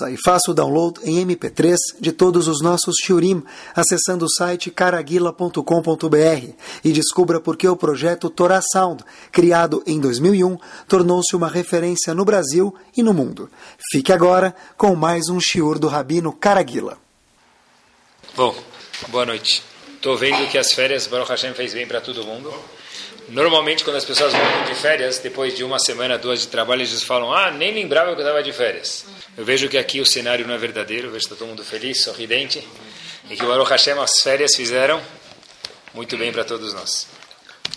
Ouça e faça o download em MP3 de todos os nossos shiurim acessando o site caraguila.com.br e descubra por que o projeto Torah Sound, criado em 2001, tornou-se uma referência no Brasil e no mundo. Fique agora com mais um shiur do Rabino Caraguila. Bom, boa noite. Estou vendo que as férias Baruch Hashem fez bem para todo mundo. Normalmente, quando as pessoas vão de férias, depois de uma semana, duas de trabalho, eles falam: Ah, nem lembrava que eu estava de férias. Eu vejo que aqui o cenário não é verdadeiro, eu vejo que está todo mundo feliz, sorridente, e que o Baruch Hashem, as férias fizeram muito bem para todos nós.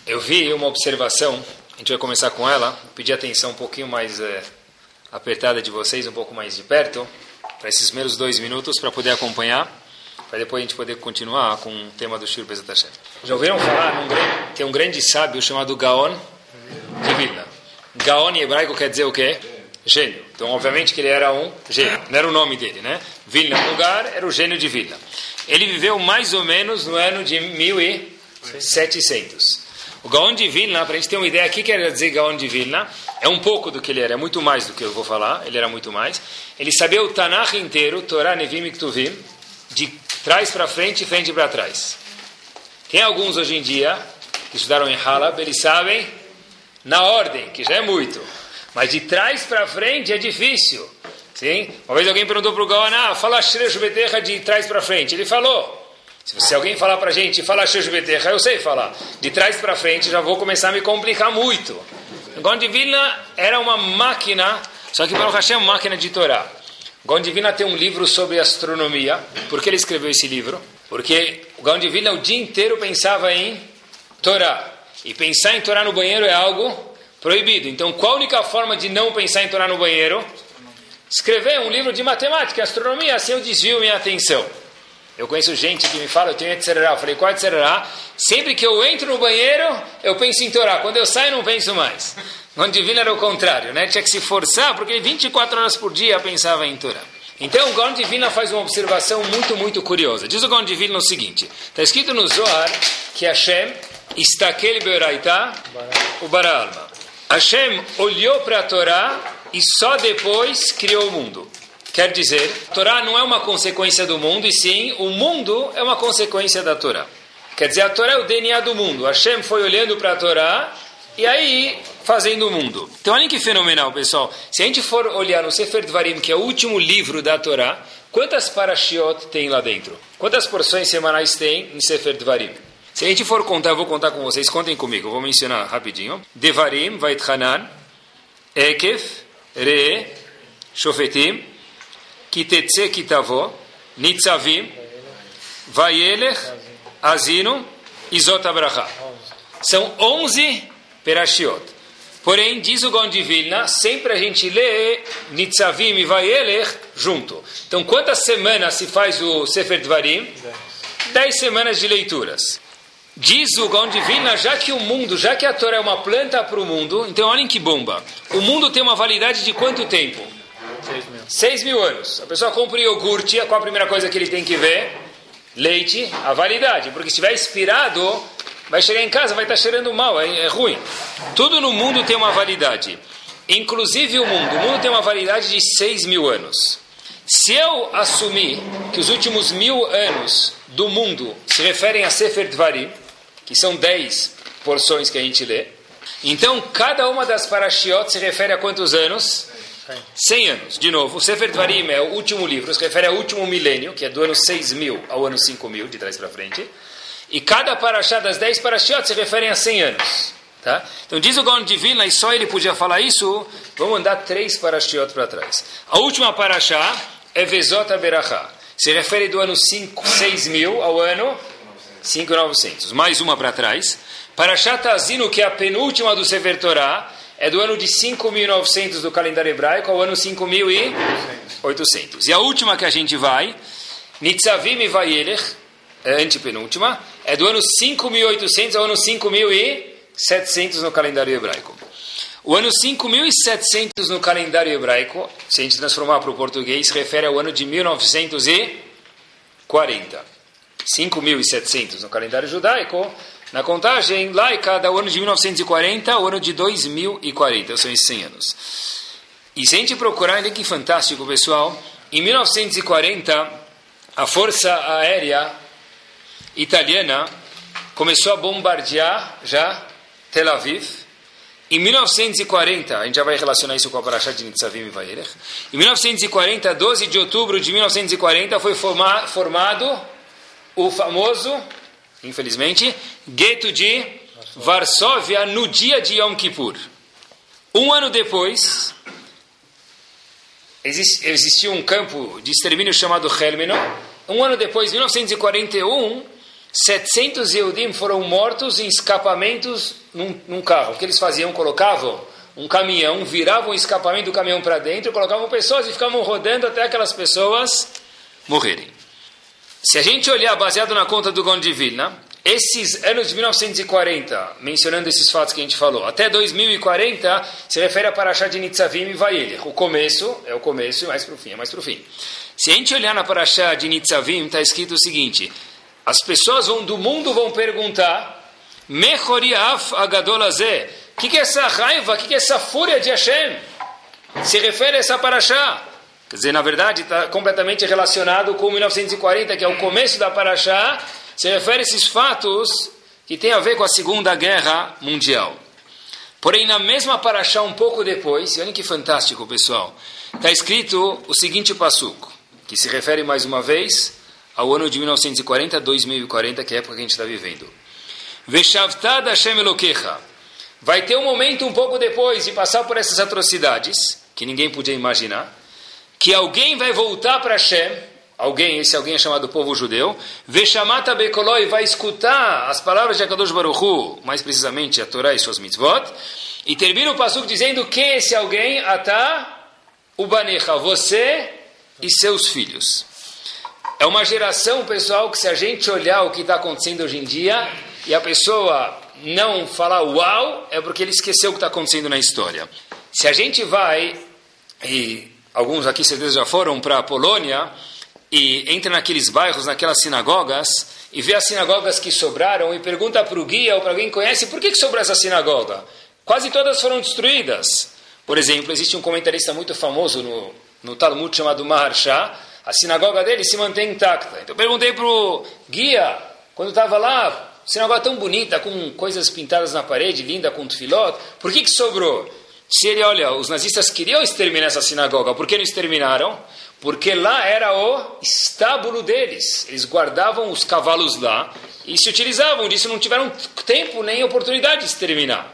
Eu vi uma observação, a gente vai começar com ela, pedir atenção um pouquinho mais é, apertada de vocês, um pouco mais de perto, para esses primeiros dois minutos, para poder acompanhar para depois a gente poder continuar com o tema do Shir Bezat Hashem. Já ouviram falar num grande, tem um grande sábio chamado Gaon de Vilna. Gaon em hebraico quer dizer o quê? Gênio. Então, obviamente que ele era um gênio. Não era o nome dele, né? Vilna, lugar, era o gênio de Vilna. Ele viveu mais ou menos no ano de 1700. O Gaon de Vilna, para a gente ter uma ideia, o que quer dizer Gaon de Vilna? É um pouco do que ele era, é muito mais do que eu vou falar, ele era muito mais. Ele sabia o Tanakh inteiro, Torah, Nevim e Ktuvim, de trás para frente frente para trás. Tem alguns hoje em dia que estudaram em Halab, eles sabem na ordem, que já é muito. Mas de trás para frente é difícil. Sim? Uma vez alguém perguntou para o Gaon, ah, fala Shresh Beterra de trás para frente. Ele falou. Se, alguém falar para a gente, fala Shresh Beterra, eu sei falar. De trás para frente já vou começar a me complicar muito. O Gaon de era uma máquina, só que o Hashem é uma máquina de Torá. Vilna tem um livro sobre astronomia. Por que ele escreveu esse livro? Porque o Vilna o dia inteiro pensava em Torá. E pensar em Torá no banheiro é algo proibido. Então, qual a única forma de não pensar em Torá no banheiro? Escrever um livro de matemática, astronomia, assim eu desvio minha atenção. Eu conheço gente que me fala, eu tenho Etzerará. Eu falei, qual é Etzerará? Sempre que eu entro no banheiro, eu penso em Torá. Quando eu saio, não penso mais. No divino era o contrário, né? Tinha que se forçar, porque 24 horas por dia pensava em Torá. Então, o Gaon Divina faz uma observação muito, muito curiosa. Diz o Gaon Divina o seguinte: está escrito no Zohar que Hashem está aquele beoraita, o Baralma. Hashem olhou para a Torá e só depois criou o mundo. Quer dizer, a Torá não é uma consequência do mundo, e sim o mundo é uma consequência da Torá. Quer dizer, a Torá é o DNA do mundo. Hashem foi olhando para a Torá e aí fazendo o mundo. Então, olha que fenomenal, pessoal. Se a gente for olhar no Sefer Dvarim, que é o último livro da Torá, quantas parashiot tem lá dentro? Quantas porções semanais tem em Sefer Dvarim? Se a gente for contar, eu vou contar com vocês, contem comigo, eu vou mencionar rapidinho. Devarim, Vaitchanan, Ekef, Re, Shofetim, Kitetse Kitavo, Nitzavim, Vayelech, Azino e Zotabracha. São 11 Perashiot. Porém, diz o Gaon sempre a gente lê Nitzavim e Vayelech junto. Então, quantas semanas se faz o Sefer Dvarim? Dez semanas de leituras. Diz o Gaon já que o mundo, já que a Torá é uma planta para o mundo, então olhem que bomba. O mundo tem uma validade de quanto tempo? Seis mil. Seis mil anos. A pessoa compra iogurte, qual a primeira coisa que ele tem que ver? Leite, a validade. Porque se estiver expirado, vai chegar em casa, vai estar cheirando mal, é, é ruim. Tudo no mundo tem uma validade. Inclusive o mundo. O mundo tem uma validade de 6 mil anos. Se eu assumir que os últimos mil anos do mundo se referem a Sefer Dvarim, que são 10 porções que a gente lê, então cada uma das parashiot se refere a quantos anos? 100 anos. De novo, o Sefer Dvarim é o último livro, se refere ao último milênio, que é do ano 6 mil ao ano 5 mil, de trás para frente. E cada paraxá das 10 parashiot se referem a 100 anos. Tá? Então diz o Gaon Divina, e só ele podia falar isso, vamos andar três parashiot para trás. A última paraxá é Vezot Berachá. Se refere do ano 5, 6 mil ao ano 5.900. Mais uma para trás. Parashat Tazino, que é a penúltima do Sefer Torah, é do ano de 5.900 do calendário hebraico ao ano 5.800. E a última que a gente vai, Nitzavim e Vayelech, é antepenúltima, é do ano 5.800 ao ano 5.700 no calendário hebraico. O ano 5.700 no calendário hebraico, se a gente transformar para o português, refere ao ano de 1940. 5.700 no calendário judaico, na contagem laica, dá o ano de 1940 o ano de 2040, são esses 100 anos. E se a gente procurar, olha que fantástico, pessoal, em 1940, a Força Aérea Italiana começou a bombardear já Tel Aviv. Em 1940, a gente já vai relacionar isso com a Parashat de Nitzavim e Vaerech. Em 1940, 12 de outubro de 1940, foi formado o famoso, infelizmente, gueto de Varsóvia no dia de Yom Kippur. Um ano depois, existia um campo de extermínio chamado Helmeno. Um ano depois, 1941, 700 Yehudim foram mortos em escapamentos num, num carro. O que eles faziam? Colocavam um caminhão, viravam o escapamento do caminhão para dentro, colocavam pessoas e ficavam rodando até aquelas pessoas morrerem. Se a gente olhar baseado na conta do Gaon Vilna, esses anos de 1940, mencionando esses fatos que a gente falou, até 2040, se refere a Parashá de Nitzavim e Vaelech. O começo é o começo e mais para o fim, é mais para o fim. Se a gente olhar na Parashá de Nitzavim, está escrito o seguinte, as pessoas vão, do mundo vão perguntar: Mechoriaf agadolazé. O que, que é essa raiva? O que, que é essa fúria de Hashem? Se refere a essa paraxá. Quer dizer, na verdade, está completamente relacionado com 1940, que é o começo da paraxá. Se refere a esses fatos que tem a ver com a Segunda Guerra Mundial. Porém, na mesma paraxá, um pouco depois, e olha que fantástico, pessoal, está escrito o seguinte passuco, que se refere mais uma vez ao ano de 1940 2040, que é a época que a gente está vivendo. Veshavtad Hashem Elokecha. Vai ter um momento um pouco depois de passar por essas atrocidades, que ninguém podia imaginar, que alguém vai voltar para Hashem, alguém, esse alguém é chamado povo judeu, Veshamata Bekoloi vai escutar as palavras de Akadosh Baruch Hu, mais precisamente a Torá e suas mitzvot, e termina o pasuk dizendo que esse alguém, Atá, Ubanecha, você e seus filhos. É uma geração, pessoal, que se a gente olhar o que está acontecendo hoje em dia e a pessoa não falar uau, é porque ele esqueceu o que está acontecendo na história. Se a gente vai, e alguns aqui certeza já foram para a Polônia, e entra naqueles bairros, naquelas sinagogas, e vê as sinagogas que sobraram e pergunta para o guia ou para alguém que conhece por que, que sobrou essa sinagoga. Quase todas foram destruídas. Por exemplo, existe um comentarista muito famoso no, no Talmud chamado Maharsha, a sinagoga dele se mantém intacta. Então eu perguntei para o guia, quando estava lá, sinagoga tão bonita, com coisas pintadas na parede, linda, com tefilot, por que, que sobrou? Se ele, olha, os nazistas queriam exterminar essa sinagoga, por que não exterminaram? Porque lá era o estábulo deles. Eles guardavam os cavalos lá e se utilizavam disso, não tiveram tempo nem oportunidade de exterminar.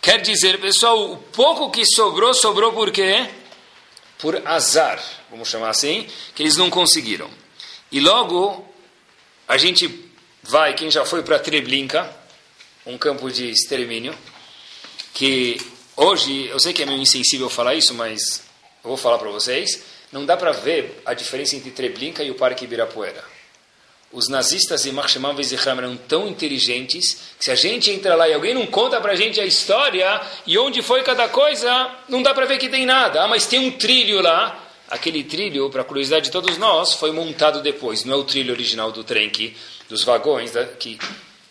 Quer dizer, pessoal, o pouco que sobrou, sobrou por quê? Por azar vamos chamar assim, que eles não conseguiram. E logo a gente vai, quem já foi para Treblinka, um campo de extermínio, que hoje, eu sei que é meio insensível falar isso, mas eu vou falar para vocês, não dá para ver a diferença entre Treblinka e o Parque Ibirapuera. Os nazistas e Marshman Veziham eram tão inteligentes que se a gente entra lá e alguém não conta para a gente a história e onde foi cada coisa, não dá para ver que tem nada. Ah, mas tem um trilho lá aquele trilho, para a curiosidade de todos nós, foi montado depois. Não é o trilho original do trem que, dos vagões da, que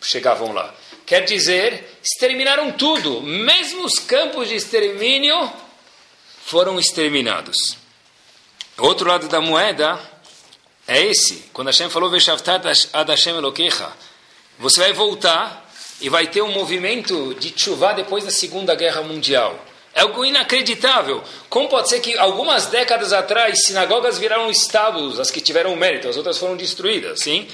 chegavam lá. Quer dizer, exterminaram tudo. Mesmo os campos de extermínio foram exterminados. Outro lado da moeda é esse. Quando Hashem falou, ad você vai voltar e vai ter um movimento de chuva depois da Segunda Guerra Mundial. É algo inacreditável. Como pode ser que algumas décadas atrás sinagogas viraram estábulos, as que tiveram mérito, as outras foram destruídas, sim?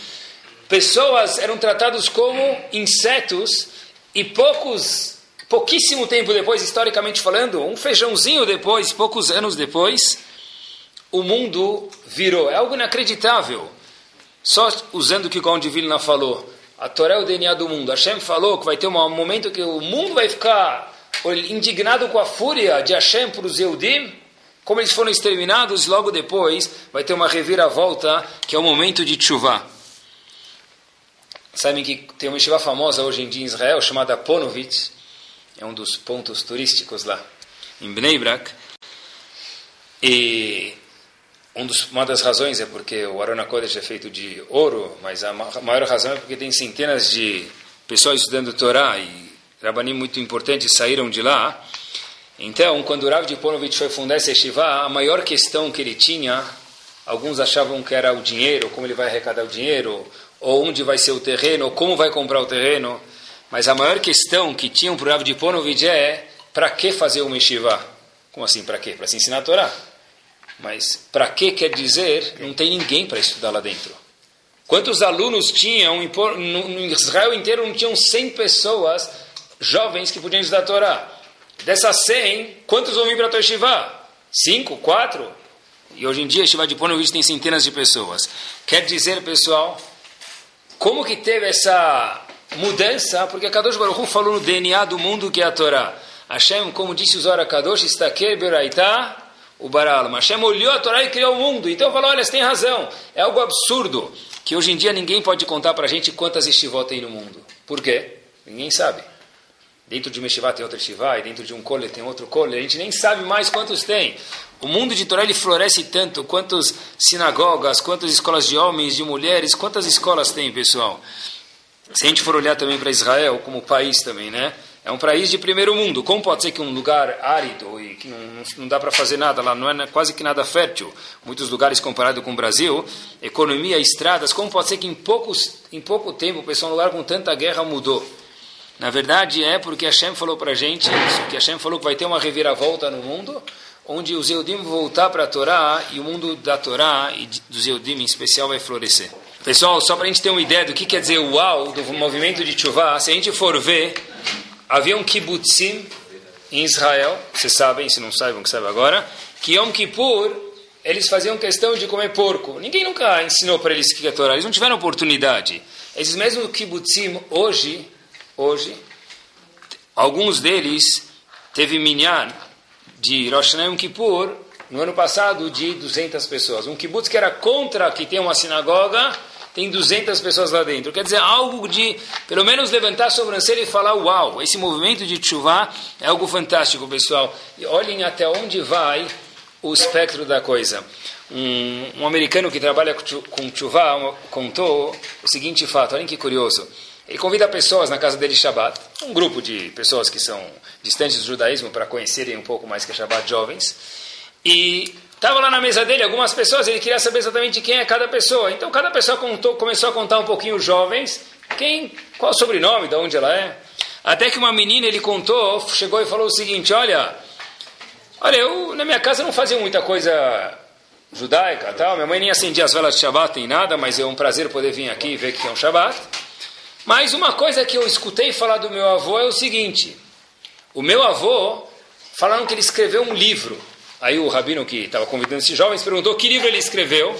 Pessoas eram tratadas como insetos e poucos, pouquíssimo tempo depois, historicamente falando, um feijãozinho depois, poucos anos depois, o mundo virou. É algo inacreditável. Só usando o que o Vilna falou, a Torá é o DNA do mundo. Hashem falou que vai ter um momento que o mundo vai ficar indignado com a fúria de Hashem para os Eudim, como eles foram exterminados, logo depois vai ter uma reviravolta, que é o momento de chuva. Sabem que tem uma chuva famosa hoje em dia em Israel, chamada Ponovitz, é um dos pontos turísticos lá, em Bnei Brak. E um dos, uma das razões é porque o Arona Kodesh é feito de ouro, mas a maior razão é porque tem centenas de pessoas estudando Torá e Rabanim muito importantes saíram de lá. Então, quando o Rav de Ponovitch foi fundar esse yeshiva, a maior questão que ele tinha Alguns achavam que era o dinheiro, como ele vai arrecadar o dinheiro, ou onde vai ser o terreno, ou como vai comprar o terreno. Mas a maior questão que tinham para o de Ponovitch é para que fazer uma yeshiva? Como assim, para quê? Para se ensinar a Torá. Mas para que quer dizer não tem ninguém para estudar lá dentro. Quantos alunos tinham, no Israel inteiro não tinham 100 pessoas jovens que podiam estudar a Torá. Dessas 100, quantos vão vir para a Yeshiva? Cinco? Quatro? E hoje em dia, a Yeshiva de Ponovitch tem centenas de pessoas. Quer dizer, pessoal, como que teve essa mudança? Porque a Kadosh Baruch Hu falou no DNA do mundo que é a Torá. Hashem, como disse o Zohar Kadosh, Istaker Beraitá, o Baral. Hashem olhou a Torá e criou o mundo. Então falou, olha, você tem razão. É algo absurdo que hoje em dia ninguém pode contar para a gente quantas estivó tem no mundo. Por quê? Ninguém sabe. Dentro de uma estivá tem outra estivá, e dentro de um cole tem outro cole. A gente nem sabe mais quantos tem. O mundo de Torá ele floresce tanto. Quantas sinagogas, quantas escolas de homens, de mulheres, quantas escolas tem, pessoal? Se a gente for olhar também para Israel como país também, né? É um país de primeiro mundo. Como pode ser que um lugar árido e que não, não dá para fazer nada lá, não é quase que nada fértil, muitos lugares comparado com o Brasil, economia, estradas, como pode ser que em, poucos, em pouco tempo, pessoal, um lugar com tanta guerra mudou? Na verdade é porque Hashem falou para a gente isso, que Hashem falou que vai ter uma reviravolta no mundo, onde os Eudim vão voltar para a Torá e o mundo da Torá e dos Eudim em especial vai florescer. Pessoal, só para a gente ter uma ideia do que quer dizer o uau do movimento de Chuvá, se a gente for ver havia um kibbutzim em Israel, vocês sabem, se não sabem, que sabem agora, que Yom Kippur, eles faziam questão de comer porco. Ninguém nunca ensinou para eles que é Torá, eles não tiveram oportunidade. Esses mesmos kibbutzim, hoje, hoje, alguns deles teve minyan de Rosh Hashanah Kippur, no ano passado, de 200 pessoas. Um kibbutz que era contra que tenha uma sinagoga, tem 200 pessoas lá dentro. Quer dizer, algo de, pelo menos, levantar a sobrancelha e falar, uau, esse movimento de chuvá é algo fantástico, pessoal. E olhem até onde vai o espectro da coisa. Um, um americano que trabalha com chuvá contou o seguinte fato, olhem que curioso. Ele convida pessoas na casa dele Shabbat, um grupo de pessoas que são distantes do judaísmo para conhecerem um pouco mais que é Shabbat, jovens. E Estava lá na mesa dele algumas pessoas, ele queria saber exatamente quem é cada pessoa. Então cada pessoa contou, começou a contar um pouquinho os jovens, quem, qual o sobrenome, de onde ela é. Até que uma menina ele contou, chegou e falou o seguinte: Olha, olha, eu na minha casa não fazia muita coisa judaica, tal. Minha mãe nem acendia as velas de Shabbat nem nada, mas é um prazer poder vir aqui e ver que é um Shabbat. Mas uma coisa que eu escutei falar do meu avô é o seguinte: o meu avô falaram que ele escreveu um livro. Aí o rabino que estava convidando esses jovens perguntou que livro ele escreveu.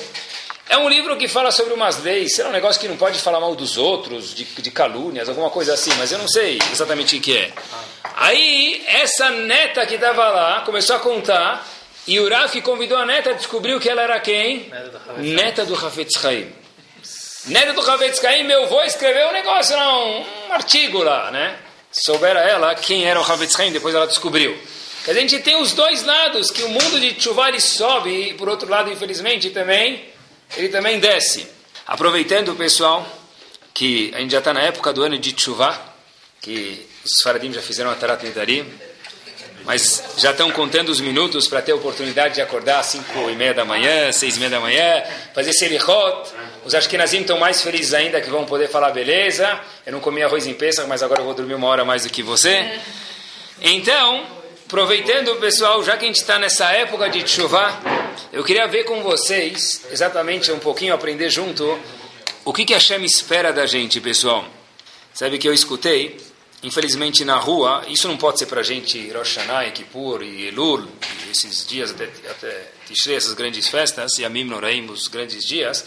É um livro que fala sobre umas leis, é um negócio que não pode falar mal dos outros, de, de calúnias, alguma coisa assim, mas eu não sei exatamente o que é. Aí, essa neta que estava lá começou a contar, e o Rav que convidou a neta descobriu que ela era quem? Neta do Hafetz Haim. Neta do Haim, meu avô escreveu um negócio, não, um artigo lá, né? Soubera ela quem era o Haim, depois ela descobriu. A gente tem os dois lados, que o mundo de Tshuva ele sobe e por outro lado, infelizmente, também ele também desce. Aproveitando, pessoal, que a gente já está na época do ano de Tshuva, que os faradim já fizeram a Tarat Nedarim, mas já estão contando os minutos para ter a oportunidade de acordar às 5 e meia da manhã, 6 e meia da manhã, fazer Selichot. Os Ashkenazim estão mais felizes ainda que vão poder falar beleza. Eu não comi arroz em Pesach, mas agora eu vou dormir uma hora mais do que você. Então, Aproveitando, pessoal, já que a gente está nessa época de chuva, eu queria ver com vocês, exatamente um pouquinho, aprender junto, o que, que a Shem espera da gente, pessoal. Sabe que eu escutei, infelizmente na rua, isso não pode ser para a gente Rosh Hashanah, Kippur e Elul, esses dias até, até Tishrei, essas grandes festas, e Amim Noraim, os grandes dias.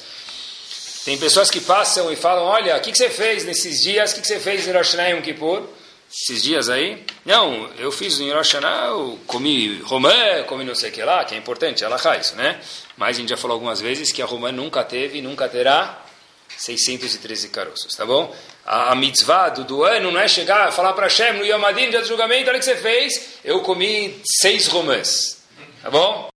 Tem pessoas que passam e falam, olha, o que, que você fez nesses dias, o que, que você fez em Rosh Hashanah e Kippur? esses dias aí. Não, eu fiz em Rosh Hashanah, eu comi romã, comi não sei o que lá, que é importante, ela faz, né? Mas a gente já falou algumas vezes que a romã nunca teve e nunca terá 613 caroços, tá bom? A, mitzvah do, do, ano não é chegar, falar para Hashem no Yom Adin, dia do julgamento, olha o que você fez, eu comi seis romãs, tá bom?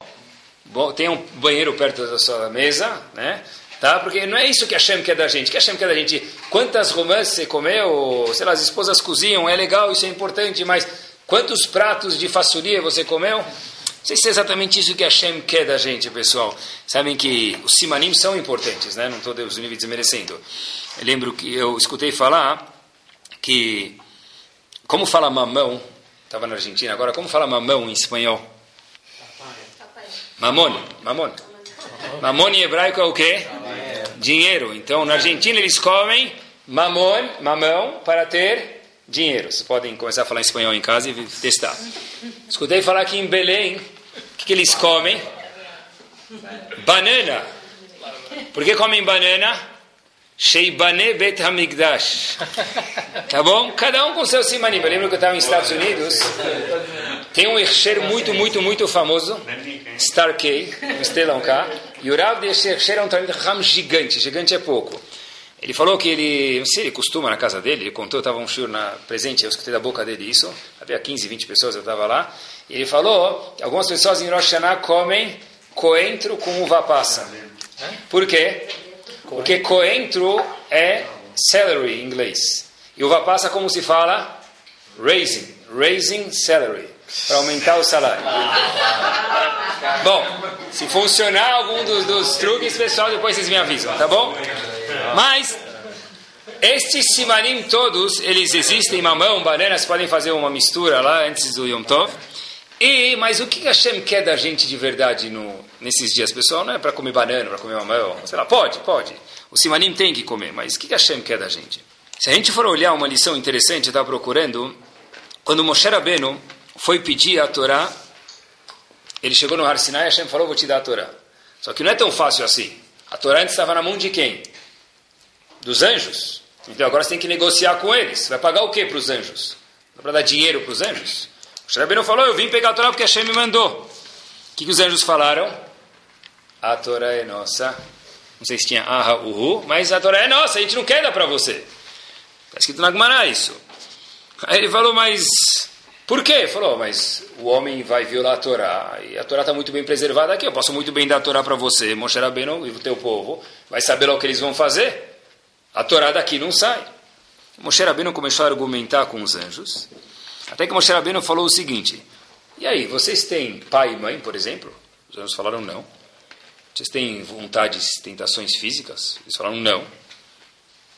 bom? Tem um banheiro perto da sua mesa, né? Tá? Porque não é isso que Hashem quer da gente. O que Hashem quer da gente? Quantas romãs você comeu? Sei lá, as esposas cozinham, é legal, isso é importante, mas quantos pratos de façuria você comeu? Não sei se é exatamente isso que Hashem quer da gente, pessoal. Sabem que os simanim são importantes, né? Não estou Deus livre desmerecendo. Eu lembro que eu escutei falar que, como fala mamão, estava na Argentina agora, como fala mamão em espanhol? Mamon, mamon. Mamon em hebraico é o quê? Dinheiro. Então, na Argentina eles comem mamon, mamão, para ter dinheiro. Vocês podem começar a falar espanhol em casa e testar. Escutei falar que em Belém, o que, que eles comem? Banana. Por que comem banana? Sheibane Bet Hamigdash. Tá bom? Cada um com seu simanim. Eu lembro que eu estava nos Estados Unidos. Tem um Hersher muito, muito, muito famoso. Star K, um estelão cá. E o Rav de Hersher é um Ram gigante. Gigante é pouco. Ele falou que ele, não sei, ele costuma na casa dele, ele contou, estava um shiur na presente, eu escutei da boca dele isso, havia 15, 20 pessoas, eu estava lá, e ele falou que algumas pessoas em Rosh Hashanah comem coentro com uva passa. Por quê? Porque coentro é celery em inglês. E uva passa como se fala? Raising. Raising celery. Para aumentar o salário. Bom, se funcionar algum dos, dos truques, pessoal, depois vocês me avisam, tá bom? Mas estes simanim todos, eles existem, mamão, bananas, podem fazer uma mistura lá antes do Yom Tov. E, mas o que Hashem quer da gente de verdade no, nesses dias, pessoal? Não é para comer banana, para comer mamão, sei lá, pode, pode. O simanim tem que comer, mas o que Hashem quer da gente? Se a gente for olhar uma lição interessante, estava procurando, quando Moshe Rabbeinu foi pedir a Torá, ele chegou no Har Sinai e Hashem falou, vou te dar a Torá. Só que não é tão fácil assim. A Torá antes estava na mão de quem? dos anjos. Então agora você tem que negociar com eles. Vai pagar o que para os anjos? Para dar dinheiro para os anjos? O Shrabino falou: Eu vim pegar a Torá porque Hashem me mandou. O que, que os anjos falaram? A Torá é nossa. Não sei se tinha aha, uhu, mas a Torá é nossa, a gente não quer dar para você. Está escrito na Gemara isso. Aí ele falou: Mas por quê? Falou: Mas o homem vai violar a Torá e a Torá está muito bem preservada aqui. Eu posso muito bem dar a Torá para você, Moshe Rabbeinu e o teu povo. Vai saber lá o que eles vão fazer. A Torá daqui não sai. Moshe Rabbeinu começou a argumentar com os anjos, até que Moshe Rabbeinu falou o seguinte, e aí, vocês têm pai e mãe, por exemplo? Os anjos falaram não. Vocês têm vontades, tentações físicas? Eles falaram não.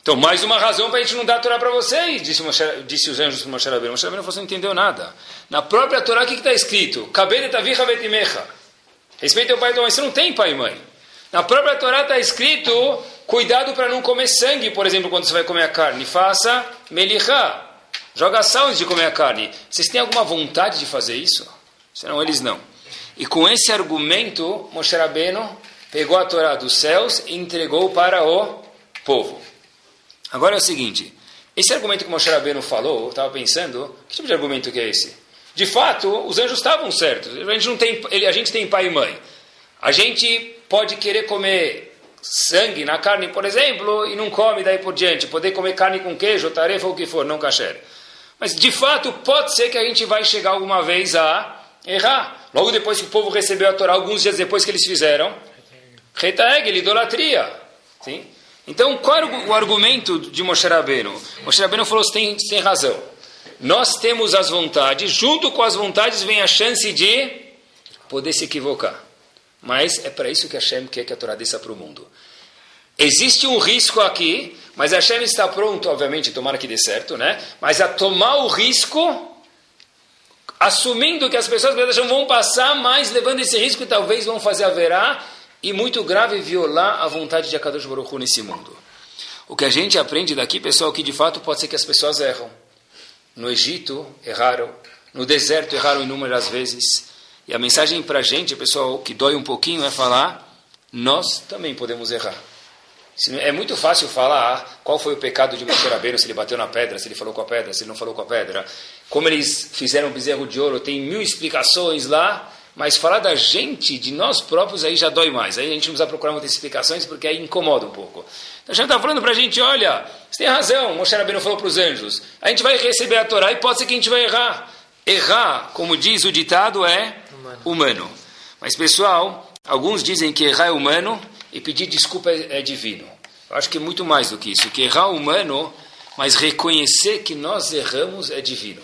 Então, mais uma razão para a gente não dar a Torá para vocês, disse, Moshe, disse os anjos para Moshe Rabbeinu. Moshe Rabbeinu falou, não entendeu nada. Na própria Torá, o que está escrito? Respeita o pai e a mãe. Você não tem pai e mãe. Na própria Torá está escrito Cuidado para não comer sangue, por exemplo, quando você vai comer a carne. Faça melihá. Joga sal antes de comer a carne. Vocês têm alguma vontade de fazer isso? Senão eles não. E com esse argumento, Moshe Rabbeinu pegou a Torá dos céus e entregou para o povo. Agora é o seguinte, esse argumento que Moshe Rabbeinu falou, eu estava pensando, que tipo de argumento que é esse? De fato, os anjos estavam certos. A gente, não tem, a gente tem pai e mãe. A gente pode querer comer sangue na carne, por exemplo, e não come daí por diante. Poder comer carne com queijo, tarefa ou o que for, não kasher. Mas, de fato, pode ser que a gente vai chegar alguma vez a errar. Logo depois que o povo recebeu a Torá, alguns dias depois que eles fizeram, retaeg, idolatria. Sim? Então, qual o argumento de Moshe Rabbeinu? Moshe Rabbeinu falou, você tem, tem razão. Nós temos as vontades, junto com as vontades vem a chance de poder se equivocar. Mas é para isso que Hashem quer que a Torá desça para o mundo. Existe um risco aqui, mas Hashem está pronto, obviamente, tomara que dê certo, né? Mas a tomar o risco, assumindo que as pessoas vão passar, mas levando esse risco talvez vão fazer a verá e muito grave violar a vontade de Akadosh Baruch Hu nesse mundo. O que a gente aprende daqui, pessoal, que de fato pode ser que as pessoas erram. No Egito, erraram. No deserto, erraram inúmeras vezes. E a mensagem para a gente, pessoal, que dói um pouquinho, é falar: nós também podemos errar. É muito fácil falar qual foi o pecado de Moshe Rabbeinu, se ele bateu na pedra, se ele falou com a pedra, se ele não falou com a pedra. Como eles fizeram o bezerro de ouro, tem mil explicações lá, mas falar da gente, de nós próprios, aí já dói mais. Aí a gente não precisa procurar muitas explicações, porque aí incomoda um pouco. Então a gente está falando para a gente, olha, você tem razão, Moshe Rabbeinu falou para os anjos, a gente vai receber a Torá e pode ser que a gente vai errar. Errar, como diz o ditado, é humano. humano. Mas, pessoal, alguns dizem que errar é humano e pedir desculpa é, é divino. Eu acho que é muito mais do que isso. Que errar é humano, mas reconhecer que nós erramos é divino.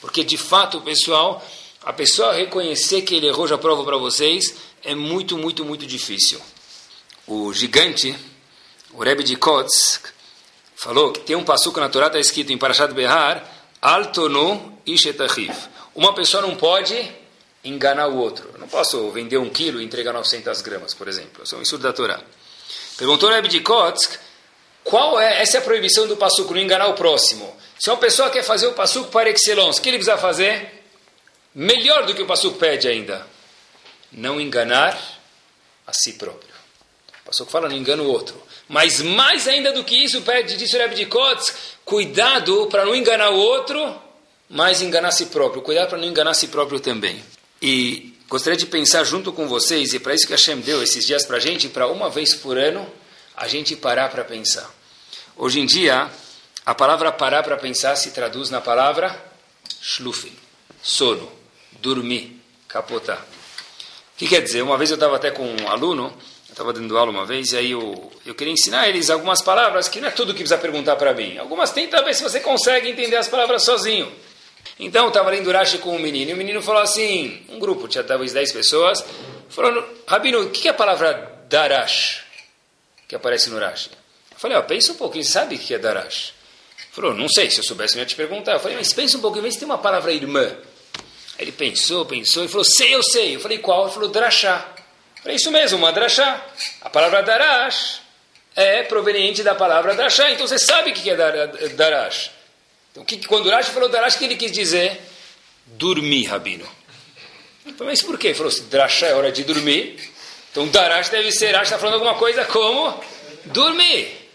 Porque, de fato, pessoal, A pessoa reconhecer que ele errou, já provo para vocês, é muito, muito, muito difícil. O gigante, o Rebbe de Kotz, falou que tem um passuco na Torá, está escrito em Parashat Behar, Altonu Ishetachiv. Uma pessoa não pode enganar o outro. Eu não posso vender um quilo e entregar 900 gramas, por exemplo. Eu sou um estudo da Torá. Perguntou Rebbe de Kotsk, qual é, essa é a proibição do passuco, não enganar o próximo. Se uma pessoa quer fazer o passuco para excellence, o que ele precisa fazer? Melhor do que o passuco pede ainda. Não enganar a si próprio. O passuco fala, não engana o outro. Mas mais ainda do que isso, pede, disse o Rebbe de Kotsk, cuidado para não enganar o outro, mas enganar a si próprio. Cuidado para não enganar a si próprio também. E gostaria de pensar junto com vocês, e para isso que Hashem deu esses dias para a gente, para uma vez por ano, a gente parar para pensar. Hoje em dia, a palavra parar para pensar se traduz na palavra shlufen, sono, dormir, capotar. O que quer dizer? Uma vez eu estava até com um aluno, eu estava dando aula uma vez, e aí eu, eu queria ensinar eles algumas palavras que não é tudo que precisa perguntar para mim. Algumas tenta ver se você consegue entender as palavras sozinho. Então estava lendo Rashi com um menino, e o menino falou assim, um grupo, tinha talvez 10 pessoas, falou, Rabino, o que é a palavra darash que aparece no Rashi? Eu falei, ó, pensa um pouquinho, sabe o que é darash? Falou, não sei, se eu soubesse eu ia te perguntar. Eu falei, mas pensa um pouquinho, vê se tem uma palavra irmã. Aí ele pensou, pensou, e falou, sei, eu sei. Eu falei, qual? Ele falou, drachá. Falei, isso mesmo, uma drachá. A palavra darash é proveniente da palavra drachá. Então você sabe o que é darash. Então, que, quando Rashi falou darash, o que ele quis dizer? Dormir, Rabino. Falei, mas por quê? Ele falou, se drachá é hora de dormir, então darash deve ser, Rashi está falando alguma coisa como dormir.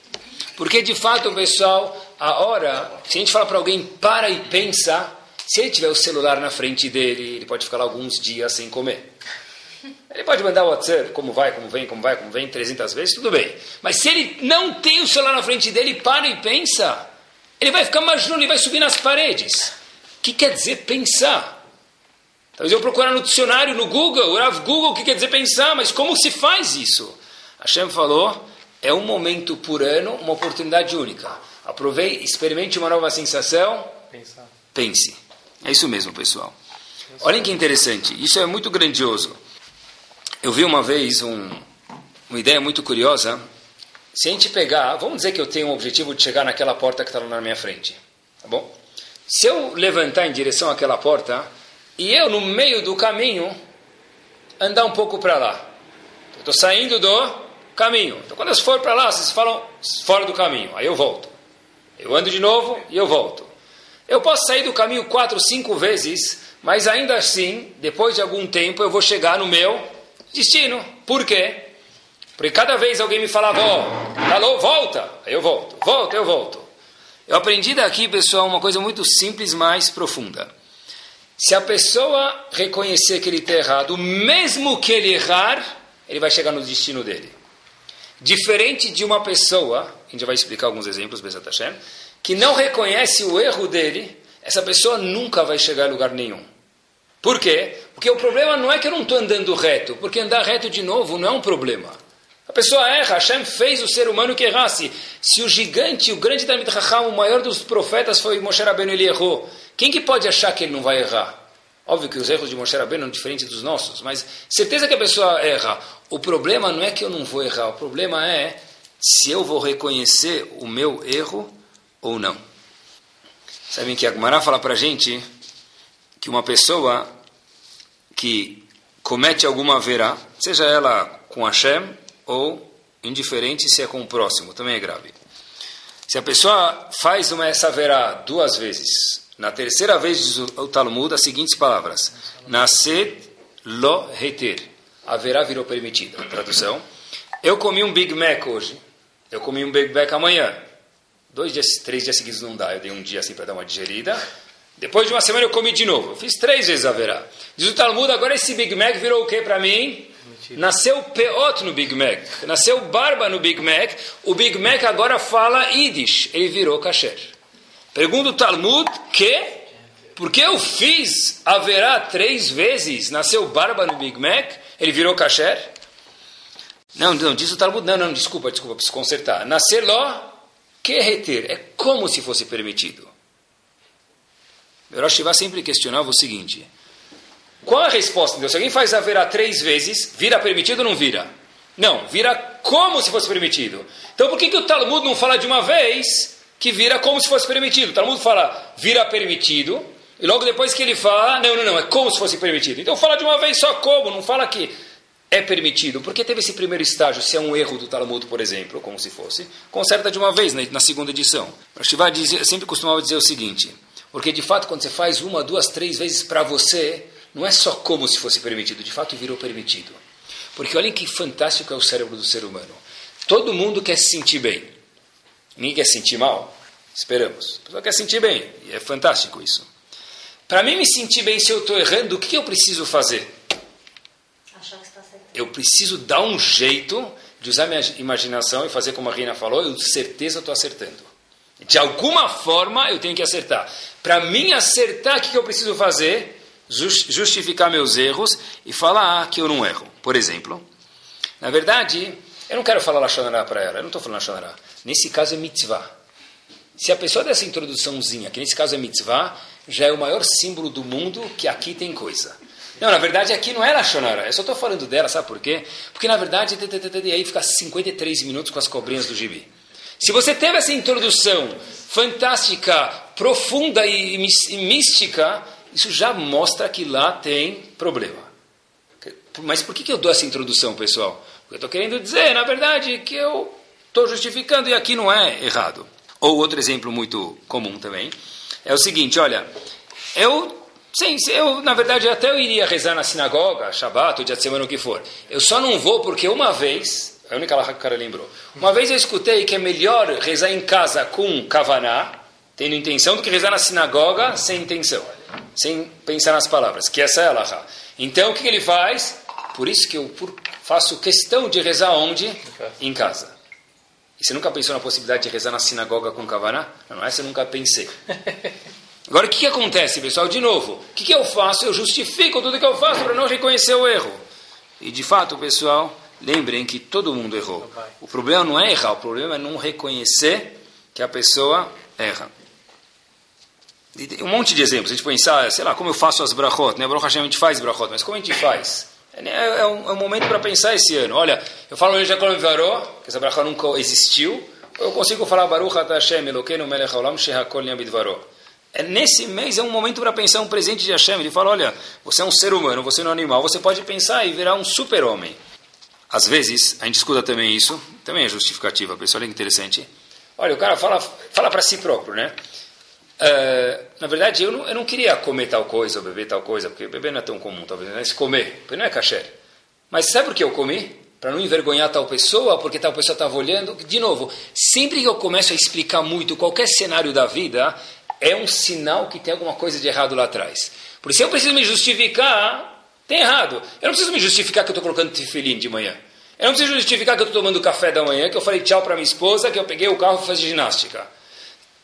Porque de fato, pessoal, a hora, se a gente fala para alguém para e pensa, se ele tiver o celular na frente dele, ele pode ficar lá alguns dias sem comer. Ele pode mandar o WhatsApp, como vai, como vem, como vai, como vem, 300 vezes, tudo bem. Mas se ele não tem o celular na frente dele, para e pensa, ele vai ficar majnun, ele vai subir nas paredes. O que quer dizer pensar? Talvez eu procurar no dicionário, no Google, o Google, o que quer dizer pensar, mas como se faz isso? Hashem falou, é um momento por ano, uma oportunidade única. Aproveite, experimente uma nova sensação. Pensar. Pense. É isso mesmo, pessoal. Olhem que interessante. Isso é muito grandioso. Eu vi uma vez um, uma ideia muito curiosa. Se a gente pegar, vamos dizer que eu tenho um objetivo de chegar naquela porta que está na minha frente, tá bom? Se eu levantar em direção àquela porta e eu no meio do caminho andar um pouco para lá, eu estou saindo do caminho. Então, quando eu for para lá, vocês falam fora do caminho. Aí eu volto. Eu ando de novo e eu volto. Eu posso sair do caminho quatro, cinco vezes, mas ainda assim, depois de algum tempo, eu vou chegar no meu destino. Por quê? Porque cada vez alguém me falava, ó, oh, alô, volta. Aí eu volto. Volta, eu volto. Eu aprendi daqui, pessoal, uma coisa muito simples, mais profunda. Se a pessoa reconhecer que ele está errado, mesmo que ele errar, ele vai chegar no destino dele. Diferente de uma pessoa, a gente vai explicar alguns exemplos, Bezat Hashem, que não reconhece o erro dele, essa pessoa nunca vai chegar a lugar nenhum. Por quê? Porque o problema não é que eu não estou andando reto, porque andar reto de novo não é um problema. A pessoa erra, Hashem fez o ser humano que errasse. Se o gigante, o grande David Raham, o maior dos profetas foi Moshe Rabbeinu, ele errou. Quem que pode achar que ele não vai errar? Óbvio que os erros de Moshe Rabbeinu são diferentes dos nossos, mas certeza que a pessoa erra. O problema não é que eu não vou errar, o problema é se eu vou reconhecer o meu erro ou não. Sabem que a Gumara fala para a gente que uma pessoa que comete alguma verá, seja ela com Hashem ou indiferente se é com o próximo, também é grave. Se a pessoa faz uma essa verá duas vezes, na terceira vez diz o Talmud as seguintes palavras: Nasced lo heter. Haverá virou permitida. Tradução: Eu comi um Big Mac hoje. Eu comi um Big Mac amanhã. Dois dias, três dias seguidos não dá. Eu dei um dia assim para dar uma digerida. Depois de uma semana eu comi de novo. Eu fiz três vezes haverá. Diz o Talmud, agora esse Big Mac virou o que para mim? Nasceu peot no Big Mac. Nasceu barba no Big Mac. O Big Mac agora fala Yiddish. Ele virou kasher. Pergunta o Talmud que, porque eu fiz haverá três vezes, nasceu barba no Big Mac, ele virou kasher? Não, não, diz o Talmud, não, não, desculpa, desculpa, preciso consertar. Nascer lá, que reter, é como se fosse permitido. O Rosh sempre questionava o seguinte, Qual a resposta? Então, se alguém faz haverá três vezes, vira permitido ou não vira? Não, vira como se fosse permitido. Então por que, que o Talmud não fala de uma vez que vira como se fosse permitido? O Talmud fala vira permitido, e logo depois que ele fala, não, não, não, é como se fosse permitido. Então fala de uma vez só como, não fala que é permitido. Porque teve esse primeiro estágio, se é um erro do Talmud, por exemplo, como se fosse, conserta de uma vez na, segunda edição. O Shiva sempre costumava dizer o seguinte, porque de fato quando você faz uma, duas, três vezes para você, não é só como se fosse permitido, de fato virou permitido. Porque olhem que fantástico é o cérebro do ser humano. Todo mundo quer se sentir bem. Ninguém quer se sentir mal. Esperamos. A pessoa quer se sentir bem. E é fantástico isso. Para mim me sentir bem se eu estou errando, o que eu preciso fazer? Achar que está certo. Eu preciso dar um jeito de usar minha imaginação e fazer como a Reina falou, eu certeza estou acertando. De alguma forma eu tenho que acertar. Para mim acertar, o que eu preciso fazer? Justificar meus erros e falar que eu não erro. Por exemplo, na verdade, eu não quero falar Lashonará para ela, eu não estou falando Lashonará. Nesse caso é mitzvah. Se a pessoa dessa introduçãozinha, que nesse caso é mitzvah, já é o maior símbolo do mundo que aqui tem coisa. Não, na verdade aqui não é Lashonará, eu só estou falando dela, sabe por quê? Porque na verdade, e aí fica 53 minutos com as cobrinhas do gibi. Se você teve essa introdução fantástica, profunda e mística, isso já mostra que lá tem problema. Mas por que eu dou essa introdução, pessoal? Porque eu estou querendo dizer, na verdade, que eu estou justificando e aqui não é errado. Ou outro exemplo muito comum também é o seguinte: olha, eu Sim, eu, na verdade, até eu iria rezar na sinagoga, Shabbat, o dia de semana, o que for. Eu só não vou porque uma vez, a única lá que o cara lembrou, uma vez eu escutei que é melhor rezar em casa com kavaná, tendo intenção, do que rezar na sinagoga sem intenção sem pensar nas palavras, que essa é a Laha. Então, o que ele faz? Por isso que eu faço questão de rezar onde? Em casa. E você nunca pensou na possibilidade de rezar na sinagoga com Kavaná? Não, essa eu nunca pensei. Agora, o que, que acontece, pessoal? De novo, o que, que eu faço? Eu justifico tudo que eu faço para não reconhecer o erro. E, de fato, pessoal, lembrem que todo mundo errou. O problema não é errar, o problema é não reconhecer que a pessoa erra um monte de exemplos. A gente pensar, sei lá, como eu faço as brachot, né? Baruch Hashem a gente faz brachot, mas como a gente faz? É, é, é um, é um momento para pensar esse ano. Olha, eu falo hoje Jacob Varó, que essa brachot nunca existiu, ou eu consigo falar Baruch Hashem Elokeinu Melech Haolam Shehakol Yamidvaró. É nesse mês é um momento para pensar um presente de Hashem. Ele fala, olha, você é um ser humano, você não é um animal, você pode pensar e virar um super-homem. Às vezes, a gente escuta também isso, também é justificativa, pessoal, olha que interessante. Olha, o cara fala, fala para si próprio, né? Uh, na verdade, eu não, eu não queria comer tal coisa ou beber tal coisa, porque beber não é tão comum, talvez, mas comer, porque não é kasher. Mas sabe por que eu comi? Para não envergonhar tal pessoa, porque tal pessoa estava olhando. De novo, sempre que eu começo a explicar muito qualquer cenário da vida, é um sinal que tem alguma coisa de errado lá atrás. Por isso eu preciso me justificar, tem errado. Eu não preciso me justificar que eu estou colocando tefilim de manhã. Eu não preciso justificar que eu estou tomando café da manhã, que eu falei tchau para minha esposa, que eu peguei o carro e fazer ginástica.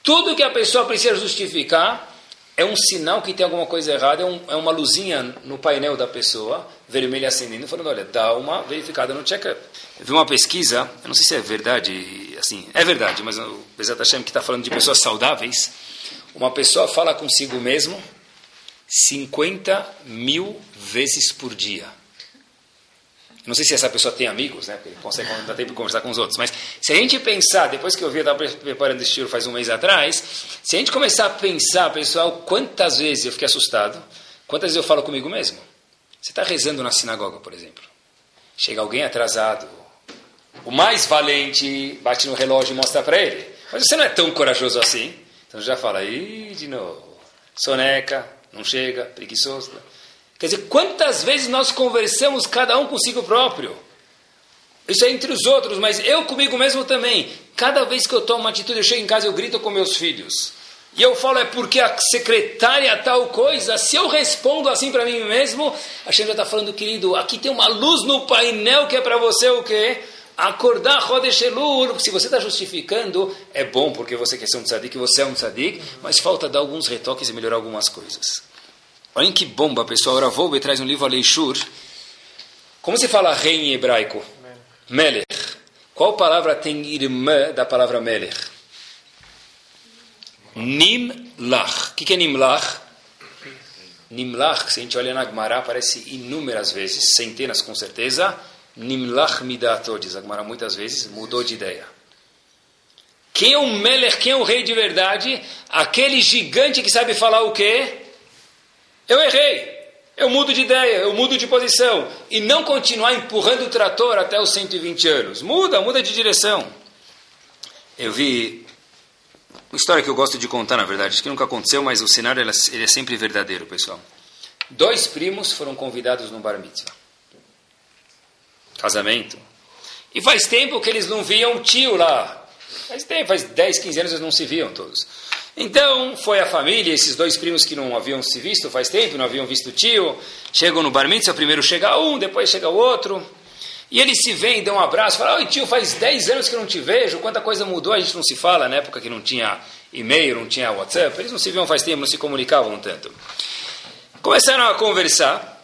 Tudo que a pessoa precisa justificar é um sinal que tem alguma coisa errada, é, um, é uma luzinha no painel da pessoa, vermelha acendendo, falando, olha, dá uma verificada no check-up. Eu vi uma pesquisa, eu não sei se é verdade, assim, é verdade, mas o Bezat Hashem que está falando de pessoas saudáveis, uma pessoa fala consigo mesmo 50 mil vezes por dia. Não sei se essa pessoa tem amigos, né? Porque consegue dar tempo de conversar com os outros. Mas se a gente pensar, depois que eu vi, eu estava preparando esse tiro faz um mês atrás, se a gente começar a pensar, pessoal, quantas vezes eu fiquei assustado, quantas vezes eu falo comigo mesmo? Você está rezando na sinagoga, por exemplo. Chega alguém atrasado. O mais valente bate no relógio e mostra para ele. Mas você não é tão corajoso assim. Então já fala, ih, de novo. Soneca, não chega, preguiçoso. Quer dizer, quantas vezes nós conversamos cada um consigo próprio? Isso é entre os outros, mas eu comigo mesmo também. Cada vez que eu tomo uma atitude, eu chego em casa eu grito com meus filhos. E eu falo, é porque a secretária tal coisa. Se eu respondo assim para mim mesmo, a gente já está falando, querido, aqui tem uma luz no painel que é para você o quê? Acordar Rodeshelur. Se você está justificando, é bom porque você quer ser um tzadik, você é um tzadik, mas falta dar alguns retoques e melhorar algumas coisas. Olhem que bomba, pessoal. Ravolbe traz um livro Aleishur. Como se fala rei em hebraico? Melech. Qual palavra tem irmã da palavra Melech? Nimlach. O que, que é Nimlach? Nimlach, se a gente olha na Gemara, aparece inúmeras vezes, centenas com certeza. Nimlach midato, diz a Gemara muitas vezes, mudou de ideia. Quem é o Melech, quem é o rei de verdade? Aquele gigante que sabe falar o quê? Eu errei. Eu mudo de ideia, eu mudo de posição. E não continuar empurrando o trator até os 120 anos. Muda, muda de direção. Eu vi uma história que eu gosto de contar, na verdade. Acho que nunca aconteceu, mas o cenário ele é sempre verdadeiro, pessoal. Dois primos foram convidados no bar mitzvah. Casamento. E faz tempo que eles não viam o tio lá. Faz tempo, faz 10, 15 anos eles não se viam todos. Então, foi a família, esses dois primos que não haviam se visto faz tempo, não haviam visto o tio, chegam no bar mitzvah, primeiro chega um, depois chega o outro, e eles se veem, dão um abraço, falam, oi tio, faz 10 anos que não te vejo, quanta coisa mudou, a gente não se fala, na época que não tinha e-mail, não tinha WhatsApp, eles não se viam faz tempo, não se comunicavam tanto. Começaram a conversar,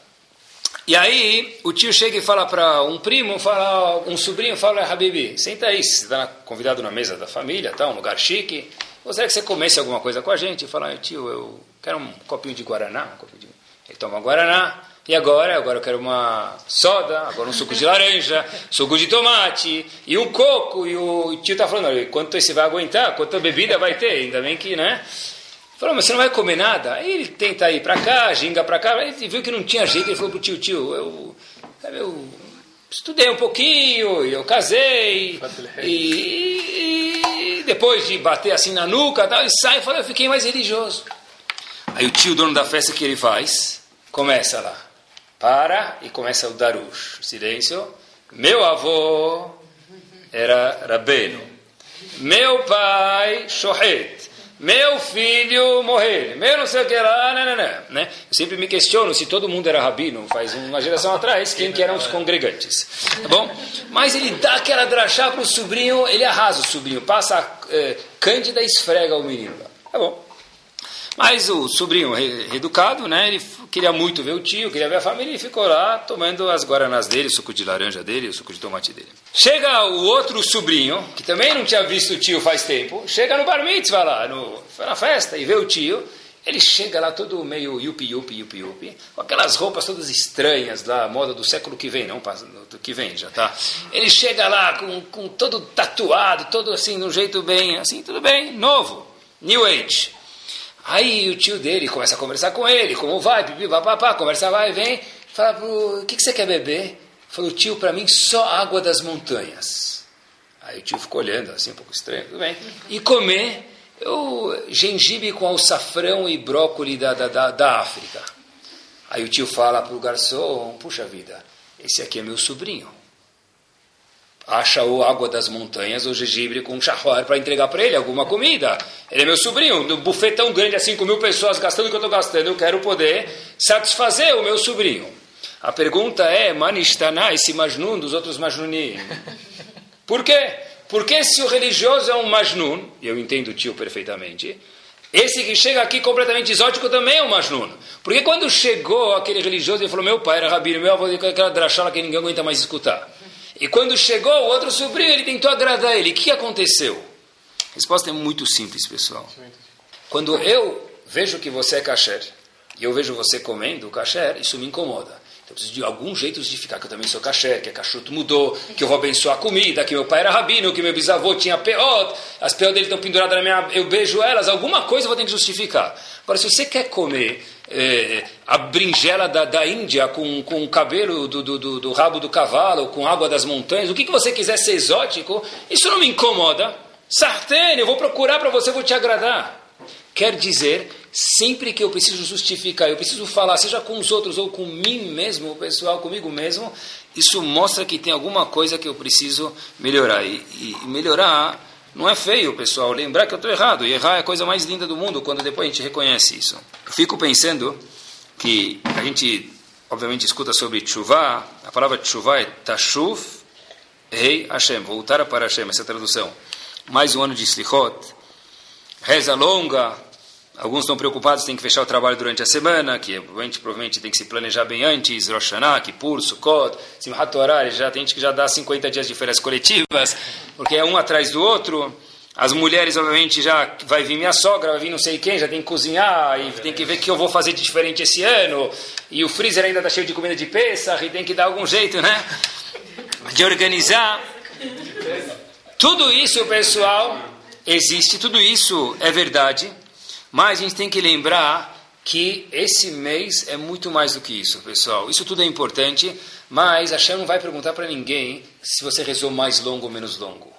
e aí o tio chega e fala para um primo, fala, um sobrinho, fala, Habibi, senta aí, você está convidado na mesa da família, tá, um lugar chique, Gostaria que você comesse alguma coisa com a gente. E tio, eu quero um copinho de Guaraná. Um copinho de... Ele toma Guaraná. E agora? Agora eu quero uma soda, agora um suco de laranja, suco de tomate e um coco. E o tio está falando, quanto você vai aguentar? Quanta bebida vai ter? Ainda bem que, né? Falou, mas você não vai comer nada? Aí ele tenta ir para cá, ginga para cá. Ele viu que não tinha jeito, ele falou pro tio, tio, eu, eu estudei um pouquinho, eu casei, e, e, depois de bater assim na nuca, tal, e sai e fala, eu fiquei mais religioso. Aí o tio, dono da festa, que ele faz? Começa lá, para e começa o darush, silêncio. Meu avô era rabeno, meu pai, shohet, meu filho morrer, meu não sei o que lá, não, não, não, né? Eu sempre me questiono se todo mundo era rabino, faz uma geração atrás, quem que eram os congregantes, tá bom? Mas ele dá aquela drachá para o sobrinho, ele arrasa o sobrinho, passa é, cândida e esfrega o menino, tá bom? Mas o sobrinho reeducado, né, ele queria muito ver o tio, queria ver a família, e ficou lá tomando as guaranás dele, o suco de laranja dele, o suco de tomate dele. Chega o outro sobrinho, que também não tinha visto o tio faz tempo, chega no bar mitzvah lá, no, na festa, e vê o tio, ele chega lá todo meio yupi, yupi, yupi, yupi, com aquelas roupas todas estranhas da moda do século que vem, não do que vem já, tá? Ele chega lá com, com todo tatuado, todo assim, de um jeito bem, assim, tudo bem, novo, New Age. Aí o tio dele começa a conversar com ele, como vai, pipi, papapá, conversa vai, vem, fala pro, o que, que você quer beber? Falou, tio, para mim só água das montanhas. Aí o tio ficou olhando, assim, um pouco estranho, tudo bem. E comer eu, gengibre com alçafrão e brócolis da, da, da, da África. Aí o tio fala para o garçom, puxa vida, esse aqui é meu sobrinho acha o água das montanhas, o gengibre com um charroar para entregar para ele alguma comida. Ele é meu sobrinho, no buffet tão grande assim, com mil pessoas gastando o que eu estou gastando, eu quero poder satisfazer o meu sobrinho. A pergunta é, Manistana, esse Majnun dos outros Majnuni. Por quê? Porque se o religioso é um Majnun, e eu entendo o tio perfeitamente, esse que chega aqui completamente exótico também é um Majnun. Porque quando chegou aquele religioso, ele falou, meu pai era rabino, meu avô aquela drachala que ninguém aguenta mais escutar. E quando chegou o outro sobrinho, ele tentou agradar ele. O que aconteceu? A resposta é muito simples, pessoal. Quando eu vejo que você é kasher, e eu vejo você comendo kasher, isso me incomoda. Então eu preciso de algum jeito justificar que eu também sou kasher, que a cachuto mudou, que eu vou abençoar a comida, que meu pai era rabino, que meu bisavô tinha peot, as peot dele estão penduradas na minha... Eu beijo elas, alguma coisa eu vou ter que justificar. Agora, se você quer comer é, a brinjela da, da Índia com, com o cabelo do, do, do, do, rabo do cavalo, com água das montanhas, o que, que você quiser ser exótico, isso não me incomoda. Sartene, eu vou procurar para você, vou te agradar. Quer dizer, sempre que eu preciso justificar, eu preciso falar, seja com os outros ou com mim mesmo, o pessoal, comigo mesmo, isso mostra que tem alguma coisa que eu preciso melhorar. E, e melhorar não é feio, pessoal, lembrar que eu estou errado. E errar é a coisa mais linda do mundo quando depois a gente reconhece isso. Eu fico pensando que a gente, obviamente, escuta sobre tshuva. A palavra tshuva é tashuv rei Hashem, voltar para Hashem, essa é tradução. Mais um ano de slichot, reza longa, Alguns estão preocupados, tem que fechar o trabalho durante a semana, que provavelmente, provavelmente tem que se planejar bem antes, Rosh Hashanah, Kippur, Sukkot, Simchat Torah, já tem gente que já dá 50 dias de férias coletivas, porque é um atrás do outro. As mulheres, obviamente, já vai vir minha sogra, vai vir não sei quem, já tem que cozinhar, e tem que ver o que eu vou fazer de diferente esse ano. E o freezer ainda está cheio de comida de peça, e tem que dar algum jeito, né? De organizar. Tudo isso, pessoal, existe, tudo isso é verdade, mas a gente tem que lembrar que esse mês é muito mais do que isso, pessoal. Isso tudo é importante, mas a Shem não vai perguntar para ninguém se você rezou mais longo ou menos longo.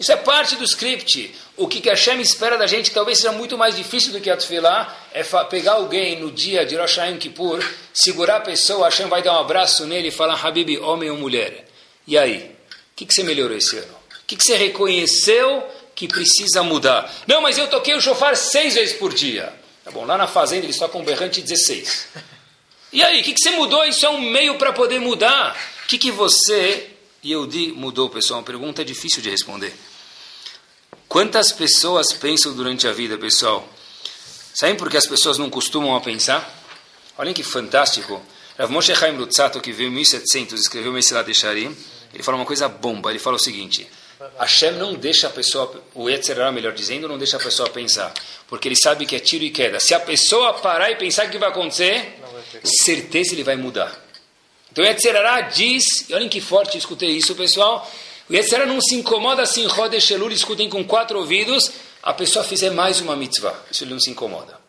Isso é parte do script. O que, que Hashem espera da gente, que talvez seja muito mais difícil do que a Tfilah, é pegar alguém no dia de Rosh Hashanah Kippur, segurar a pessoa, Hashem vai dar um abraço nele e falar, Habib, homem ou mulher. E aí? O que, que você melhorou esse ano? O que, que você reconheceu que precisa mudar? Não, mas eu toquei o shofar seis vezes por dia. Tá bom, lá na fazenda eles tocam berrante 16. E aí, o que, que você mudou? Isso é um meio para poder mudar. O que, que você e eu di mudou, pessoal? Uma pergunta difícil de responder. Quantas pessoas pensam durante a vida, pessoal? Sabem por que as pessoas não costumam a pensar? Olhem que fantástico. Rav Moshe Chaim Lutzato, que veio em 1700, escreveu Mesilat Echarim, ele fala uma coisa bomba. Ele fala o seguinte, Hashem não deixa a pessoa, o Yetzirah, melhor dizendo, não deixa a pessoa pensar. Porque ele sabe que é tiro e queda. Se a pessoa parar e pensar o que vai acontecer, certeza ele vai mudar. Então Yetzirah diz, e olhem que forte escutei isso, pessoal, o Yetzirah não se incomoda assim, Rodesh Elul, escutem com quatro ouvidos, a pessoa fizer mais uma mitzvah. Isso ele não se incomoda.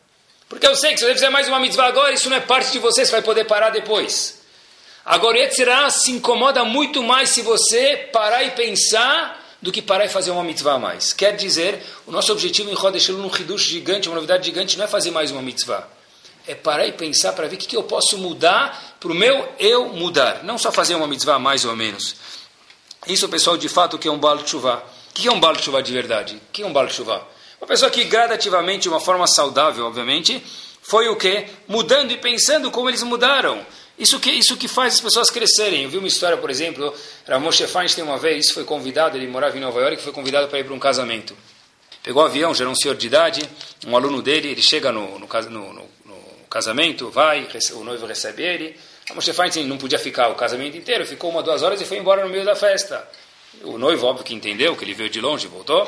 Porque eu sei que se você fizer mais uma mitzvah agora, isso não é parte de você, você vai poder parar depois. Agora, Yetzirah se incomoda muito mais se você parar e pensar do que parar e fazer uma mitzvah a mais. Quer dizer, o nosso objetivo em Rodesh num Hidush gigante, uma novidade gigante, não é fazer mais uma mitzvah. É parar e pensar para ver o que, que eu posso mudar para o meu eu mudar. Não só fazer uma mitzvah mais ou menos. Isso, pessoal, de fato, que é um Baal Tshuva. O que é um Baal Tshuva de verdade? O que é um Baal Tshuva? Uma pessoa que gradativamente, de uma forma saudável, obviamente, foi o que? Mudando e pensando como eles mudaram. Isso que, isso que faz as pessoas crescerem. Eu vi uma história, por exemplo, Ramoshe Feinstein uma vez foi convidado, ele morava em Nova York, foi convidado para ir para um casamento. Pegou o avião, já era um senhor de idade, um aluno dele, ele chega no, no, no, no casamento, vai, o noivo recebe ele, a Moshe Feinstein não podia ficar o casamento inteiro, ficou uma, duas horas e foi embora no meio da festa. O noivo, óbvio que entendeu, que ele veio de longe voltou.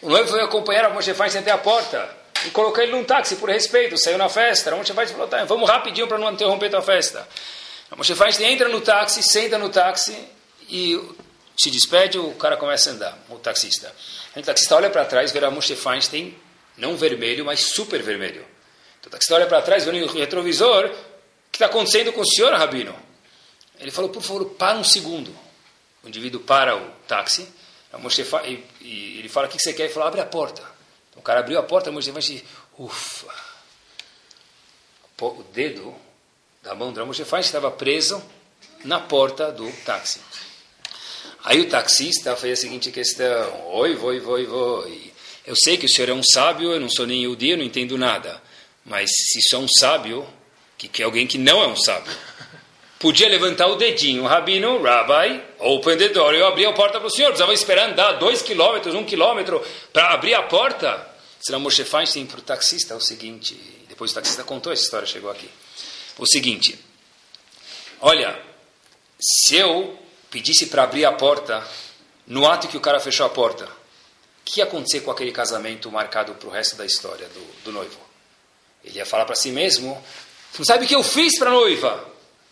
O noivo foi acompanhar a Moshe Feinstein até a porta e colocou ele num táxi por respeito, saiu na festa. A Moshe Feinstein falou, tá, vamos rapidinho para não interromper a festa. A Moshe Feinstein entra no táxi, senta no táxi e se despede, o cara começa a andar, o taxista. O taxista olha para trás, vê a Moshe Feinstein, não vermelho, mas super vermelho. Então, o taxista olha para trás, vê no retrovisor, o que está acontecendo com o senhor, Rabino? Ele falou, por favor, para um segundo. O indivíduo para o táxi, a Moshe e, e ele fala, o que você quer? Ele falou, abre a porta. Cara abriu a porta, Moshe diz, ufa. O dedo da mão do Moshe estava preso na porta do táxi. Aí o taxista fez a seguinte questão, oi, voi, voi, voi. Eu sei que o senhor é um sábio, eu não sou nem dia, não entendo nada. Mas se sou um sábio, que, que é alguém que não é um sábio. Podia levantar o dedinho, Rabino, Rabbi, open the door, eu abri a porta para o senhor. Precisava esperar andar dois quilômetros, um quilômetro para abrir a porta. Será Moshe Feinstein para o taxista o seguinte, depois o taxista contou essa história, chegou aqui. O seguinte, olha, se eu pedisse para abrir a porta, no ato que o cara fechou a porta, o que ia acontecer com aquele casamento marcado para o resto da história do, do noivo? Ele ia falar para si mesmo, você não sabe o que eu fiz para a noiva?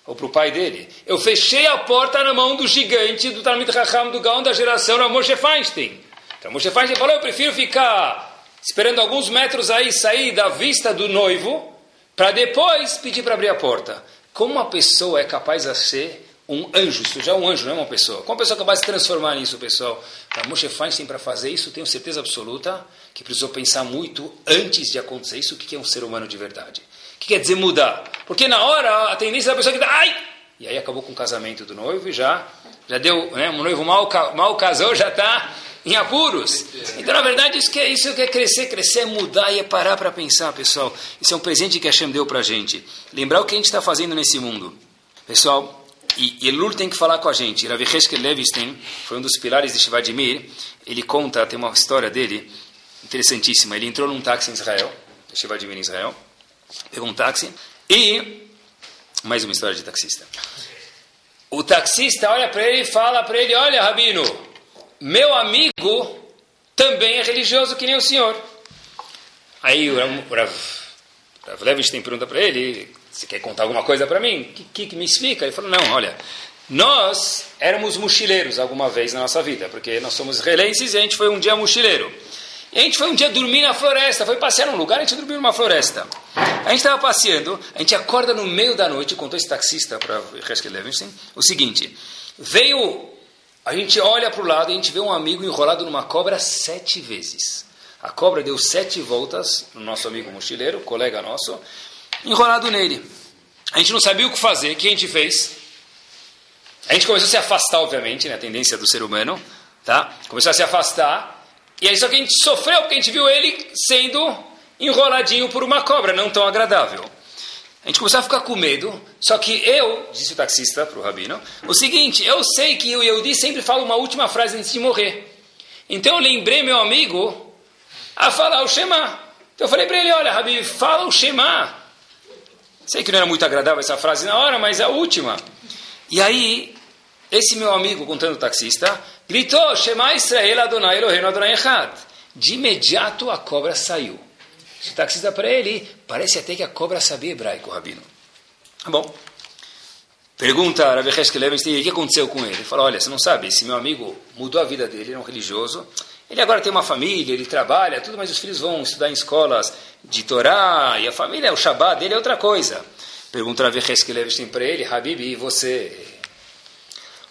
Ou para o pai dele? Eu fechei a porta na mão do gigante do Talmud Raham do Gaon da geração, Moshe Feinstein. Então Moshe Feinstein falou, eu prefiro ficar esperando alguns metros aí, sair da vista do noivo, para depois pedir para abrir a porta. Como uma pessoa é capaz de ser um anjo, isso já é um anjo, não é uma pessoa. Como uma pessoa é capaz de se transformar nisso, pessoal? Para Moshe Feinstein, para fazer isso, tenho certeza absoluta que precisou pensar muito antes de acontecer isso, o que é um ser humano de verdade. O que quer dizer mudar? Porque na hora a tendência da pessoa que dá, ai! E aí acabou com o casamento do noivo e já, já deu, né, um noivo mal, mal casou, já está em apuros. Então, na verdade, isso que, é, isso que é crescer, crescer é mudar e é parar para pensar, pessoal. Isso é um presente que Hashem deu para a gente. Lembrar o que a gente está fazendo nesse mundo. Pessoal, e Elul tem que falar com a gente. Rav Heskel Levinstein foi um dos pilares de Shivadimir. Ele conta, tem uma história dele interessantíssima. Ele entrou num táxi em Israel, Shivadimir em Israel, pegou um táxi e mais uma história de taxista. O taxista olha para ele e fala para ele: Olha, Rabino, meu amigo também é religioso que nem o senhor. Aí o Rav, Levinstein pergunta para ele, você quer contar alguma coisa para mim? O que, que, que me explica? Ele falou, não, olha, nós éramos mochileiros alguma vez na nossa vida, porque nós somos israelenses e a gente foi um dia mochileiro. E a gente foi um dia dormir na floresta, foi passear num lugar, a gente dormiu numa floresta. A gente estava passeando, a gente acorda no meio da noite, contou esse taxista para Heskel Levinstein, o seguinte, veio, a gente olha para o lado e a gente vê um amigo enrolado numa cobra sete vezes. A cobra deu sete voltas no nosso amigo mochileiro, colega nosso, enrolado nele. A gente não sabia o que fazer, o que a gente fez? A gente começou a se afastar, obviamente, né, a tendência do ser humano, tá? Começou a se afastar, e aí só que a gente sofreu porque a gente viu ele sendo enroladinho por uma cobra, não tão agradável. A gente começou a ficar com medo, só que eu, disse o taxista para o rabino, o seguinte, eu sei que o Yehudi sempre fala uma última frase antes de morrer. Então eu lembrei meu amigo a falar o Shema. Então eu falei para ele, olha, Rabi, fala o Shema. Sei que não era muito agradável essa frase na hora, mas é a última. E aí, esse meu amigo, contando o taxista, Gritou, Shema Israel Adonai Eloheinu Adonai Echad. De imediato a cobra saiu. O taxista para ele, parece até que a cobra sabia hebraico, Rabino. Tá bom. Pergunta a Rav Heskel o que aconteceu com ele? Ele fala, olha, você não sabe, esse meu amigo mudou a vida dele, ele é um religioso, ele agora tem uma família, ele trabalha, tudo, mas os filhos vão estudar em escolas de Torá, e a família, o Shabbat dele é outra coisa. Pergunta a Rav Heskel para ele, Habib, e você,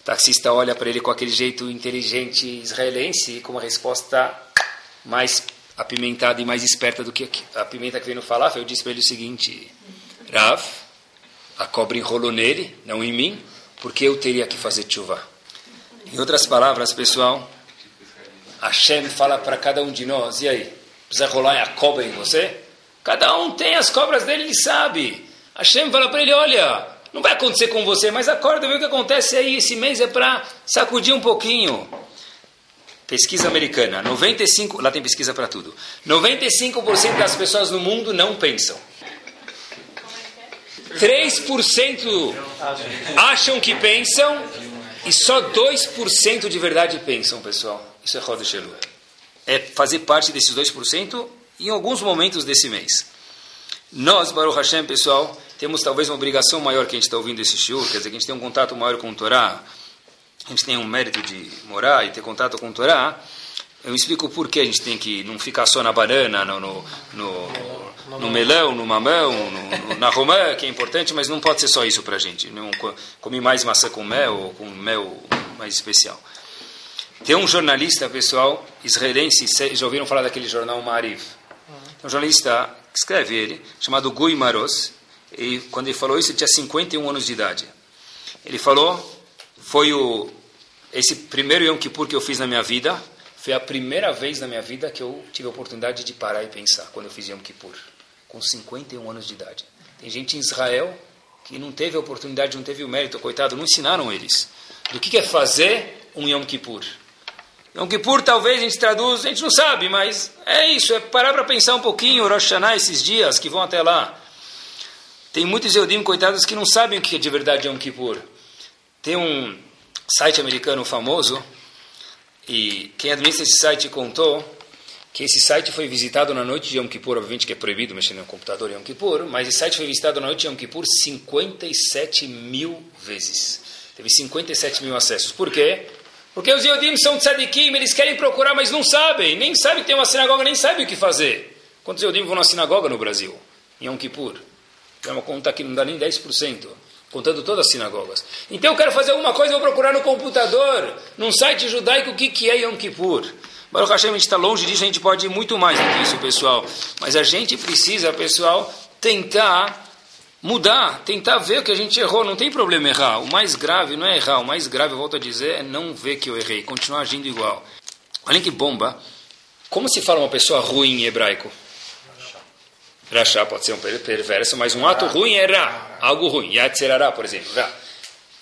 taxista olha para ele com aquele jeito inteligente israelense, com uma resposta mais apimentada e mais esperta do que a pimenta que vem no falafel. Eu disse para ele o seguinte: Rav, a cobra enrolou nele, não em mim, porque eu teria que fazer chuva. Em outras palavras, pessoal, Hashem fala para cada um de nós: e aí, precisa rolar a cobra em você? Cada um tem as cobras dele, ele sabe. Hashem fala para ele: olha, não vai acontecer com você, mas acorda, vê o que acontece aí. Esse mês é para sacudir um pouquinho. Pesquisa americana, 95, lá tem pesquisa para tudo. 95% das pessoas no mundo não pensam. 3% acham que pensam e só 2% de verdade pensam, pessoal. Isso é Roda Shelu. É fazer parte desses 2% em alguns momentos desse mês. Nós, Baruch Hashem, pessoal, temos talvez uma obrigação maior que a gente está ouvindo esse shiur, quer dizer, que a gente tem um contato maior com o Torá, a gente tem um mérito de morar e ter contato com o Torá, eu explico por que a gente tem que não ficar só na banana, no, no, no, no melão, no mamão, no, na romã, que é importante, mas não pode ser só isso para a gente. Não comer mais maçã com mel ou com mel mais especial. Tem um jornalista, pessoal, israelense, já ouviram falar daquele jornal Mariv? Tem um jornalista que escreve ele, chamado Gui Maros, e quando ele falou isso, ele tinha 51 anos de idade. Ele falou, foi o esse primeiro Yom Kippur que eu fiz na minha vida, foi a primeira vez na minha vida que eu tive a oportunidade de parar e pensar, quando eu fiz Yom Kippur, com 51 anos de idade. Tem gente em Israel que não teve a oportunidade, não teve o mérito, coitado, não ensinaram eles. Do que é fazer um Yom Kippur. Yom Kippur talvez a gente traduz, a gente não sabe, mas é isso, é parar para pensar um pouquinho, Rosh Hashanah, esses dias que vão até lá. Tem muitos Eudim, coitados, que não sabem o que é de verdade Yom Kippur. Tem um site americano famoso, e quem administra esse site contou que esse site foi visitado na noite de Yom Kippur, obviamente que é proibido mexer no computador Yom Kippur, mas esse site foi visitado na noite de Yom Kippur 57 mil vezes. Teve 57 mil acessos. Por quê? Porque os Yodim são tzadikim, eles querem procurar, mas não sabem. Nem sabem que tem uma sinagoga, nem sabem o que fazer. Quantos Yodim vão na sinagoga no Brasil? Em Yom Kippur? É uma conta que não dá nem 10%, contando todas as sinagogas. Então eu quero fazer alguma coisa, vou procurar no computador, num site judaico, o que, que é Yom Kippur. Baruch Hashem, a gente está longe disso, a gente pode ir muito mais do que isso, pessoal. Mas a gente precisa, pessoal, tentar mudar, tentar ver que a gente errou. Não tem problema errar. O mais grave não é errar, o mais grave, volto a dizer, é não ver que eu errei, continuar agindo igual. Olhem que bomba. Como se fala uma pessoa ruim em hebraico? Rachá pode ser um perverso, mas um ato ruim é Ra, algo ruim. Yatzerará, por exemplo. Ra.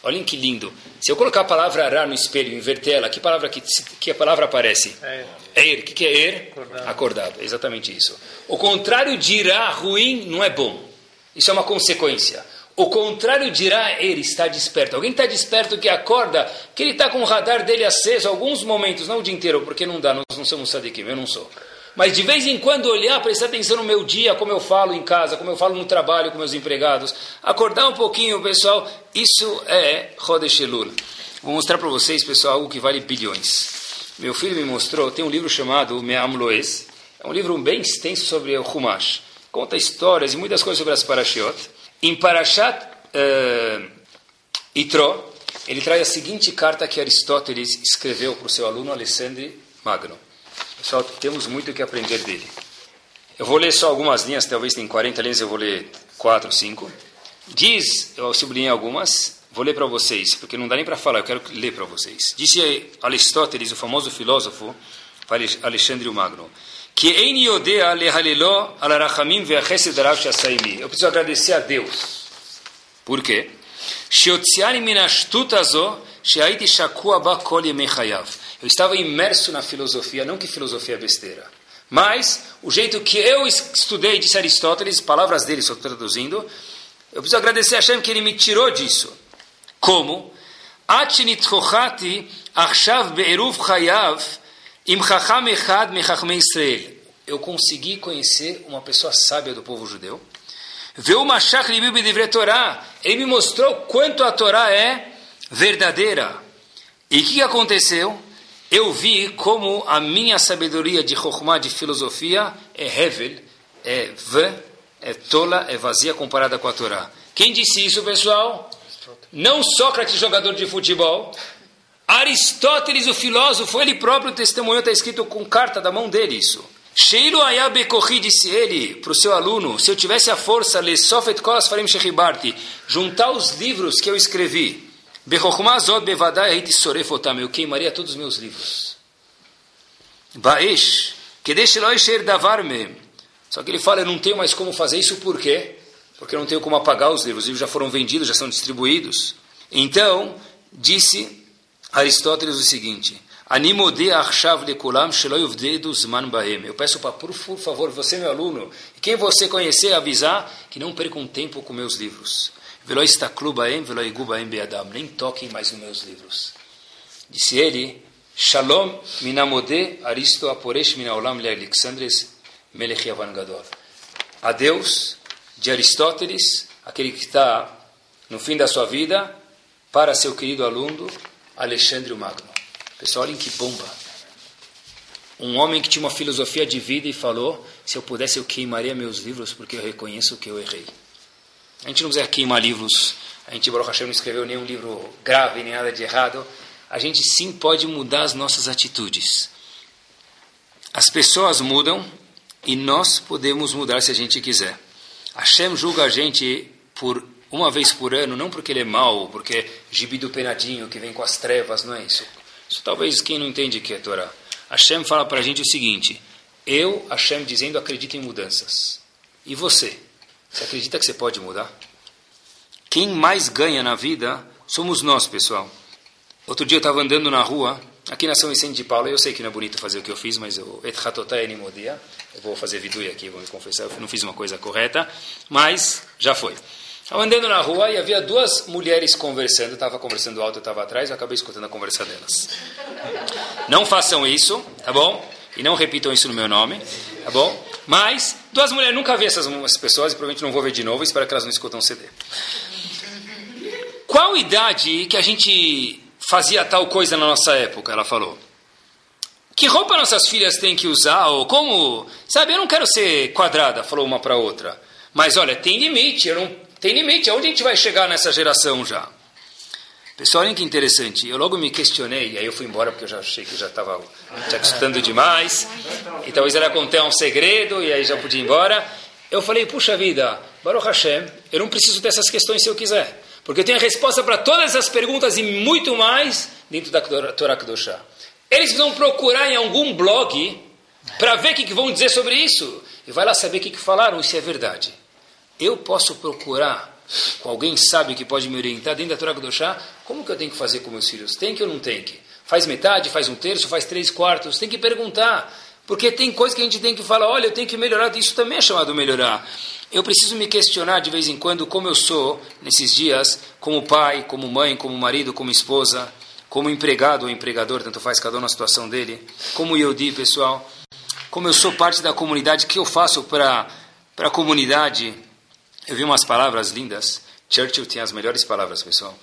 Olhem que lindo. Se eu colocar a palavra Ra no espelho e inverter ela, que palavra que, que a palavra aparece? É. Er. O que, que é Er? Acordado. Acordado. É exatamente isso. O contrário de Ra, ruim, não é bom. Isso é uma consequência. O contrário dirá ele está desperto. Alguém está desperto que acorda, que ele está com o radar dele aceso alguns momentos, não o dia inteiro, porque não dá, nós não somos sadiquim, eu não sou. Mas de vez em quando olhar, prestar atenção no meu dia, como eu falo em casa, como eu falo no trabalho com meus empregados, acordar um pouquinho, pessoal, isso é Rodesh Elul. Vou mostrar para vocês, pessoal, algo que vale bilhões. Meu filho me mostrou, tem um livro chamado Me'am Loes, é um livro bem extenso sobre o Humash. Conta histórias e muitas coisas sobre as Parashiot. Em Parashat uh, Itro, ele traz a seguinte carta que Aristóteles escreveu para o seu aluno Alessandro Magno. Pessoal, temos muito o que aprender dele. Eu vou ler só algumas linhas, talvez tem 40 linhas, eu vou ler 4, 5. Diz, eu sublinhei algumas, vou ler para vocês, porque não dá nem para falar, eu quero ler para vocês. Disse Aristóteles, o famoso filósofo, Alexandre o Magno, que eu preciso agradecer a Deus. Por quê? Eu estava imerso na filosofia, não que filosofia é besteira, mas o jeito que eu estudei, disse Aristóteles, palavras dele, estou traduzindo, eu preciso agradecer a Hashem que ele me tirou disso. Como? Eu consegui conhecer uma pessoa sábia do povo judeu. Ele me mostrou quanto a Torá é verdadeira. E o que aconteceu? Eu vi como a minha sabedoria de Chokhmah, de filosofia, é hevel, é v, é tola, é vazia comparada com a Torá. Quem disse isso, pessoal? Não Sócrates, jogador de futebol. Aristóteles, o filósofo, ele próprio testemunhou, está escrito com carta da mão dele isso. Sheilo Ayabekorri disse ele para o seu aluno: se eu tivesse a força, le sofet kolas farim shechibarti, juntar os livros que eu escrevi eu queimaria todos os meus livros. Baesh, que deixe davar me. Só que ele fala, eu não tenho mais como fazer isso, por quê? Porque eu não tenho como apagar os livros, os livros já foram vendidos, já são distribuídos. Então, disse Aristóteles o seguinte, eu peço para, por favor, você meu aluno, e quem você conhecer, avisar que não percam tempo com meus livros. Velo istaklu baem, velo igu baem beadam. Nem toquem mais nos meus livros. Disse ele, Shalom minamode aristo aporesh minaolam le Alexandres melech Gadol. Adeus de Aristóteles, aquele que está no fim da sua vida, para seu querido aluno Alexandre o Magno. Pessoal, olhem que bomba. Um homem que tinha uma filosofia de vida e falou: se eu pudesse, eu queimaria meus livros porque eu reconheço que eu errei. A gente não precisa queimar livros, a gente, Baruch Hashem, não escreveu nenhum livro grave, nem nada de errado. A gente sim pode mudar as nossas atitudes. As pessoas mudam e nós podemos mudar se a gente quiser. Hashem julga a gente por uma vez por ano, não porque ele é mau, porque é gibi do penadinho que vem com as trevas, não é isso. Isso talvez quem não entende que é Torá. Hashem fala para a gente o seguinte: eu, Hashem, dizendo, acredito em mudanças. E você? Você acredita que você pode mudar? Quem mais ganha na vida somos nós, pessoal. Outro dia eu estava andando na rua, aqui na São Vicente de Paulo, eu sei que não é bonito fazer o que eu fiz, mas eu, eu vou fazer vidui aqui, vou me confessar, eu não fiz uma coisa correta, mas já foi. Estava andando na rua e havia duas mulheres conversando, estava conversando alto, eu estava atrás, eu acabei escutando a conversa delas. Não façam isso, tá bom? E não repitam isso no meu nome, tá bom? Mas, duas mulheres, nunca vi essas pessoas e provavelmente não vou ver de novo, espero que elas não escutam o CD. Qual idade que a gente fazia tal coisa na nossa época? Ela falou. Que roupa nossas filhas têm que usar? Ou como. Sabe, eu não quero ser quadrada, falou uma para outra. Mas olha, tem limite, não, tem limite. Aonde a gente vai chegar nessa geração já? Pessoal, olha que interessante. Eu logo me questionei, e aí eu fui embora porque eu já achei que já estava estudando demais. E talvez ela contar um segredo, e aí já podia ir embora. Eu falei, puxa vida, Baruch Hashem, eu não preciso dessas questões se eu quiser. Porque eu tenho a resposta para todas essas perguntas e muito mais dentro da Torá Kedoshá. Eles vão procurar em algum blog para ver o que, que vão dizer sobre isso. E vai lá saber o que, que falaram, se é verdade. Eu posso procurar alguém sábio que pode me orientar dentro da Torá Kedoshá, como que eu tenho que fazer com meus filhos? Tem que ou não tem que? Faz metade, faz um terço, faz três quartos? Tem que perguntar. Porque tem coisas que a gente tem que falar, olha, eu tenho que melhorar, isso também é chamado melhorar. eu preciso me questionar de vez em quando como eu sou nesses dias, como pai, como mãe, como marido, como esposa, como empregado ou empregador, tanto faz cada um na situação dele, como Yodi, pessoal, como eu sou parte da comunidade, o que eu faço para a comunidade? Eu vi umas palavras lindas. Churchill tinha as melhores palavras, pessoal.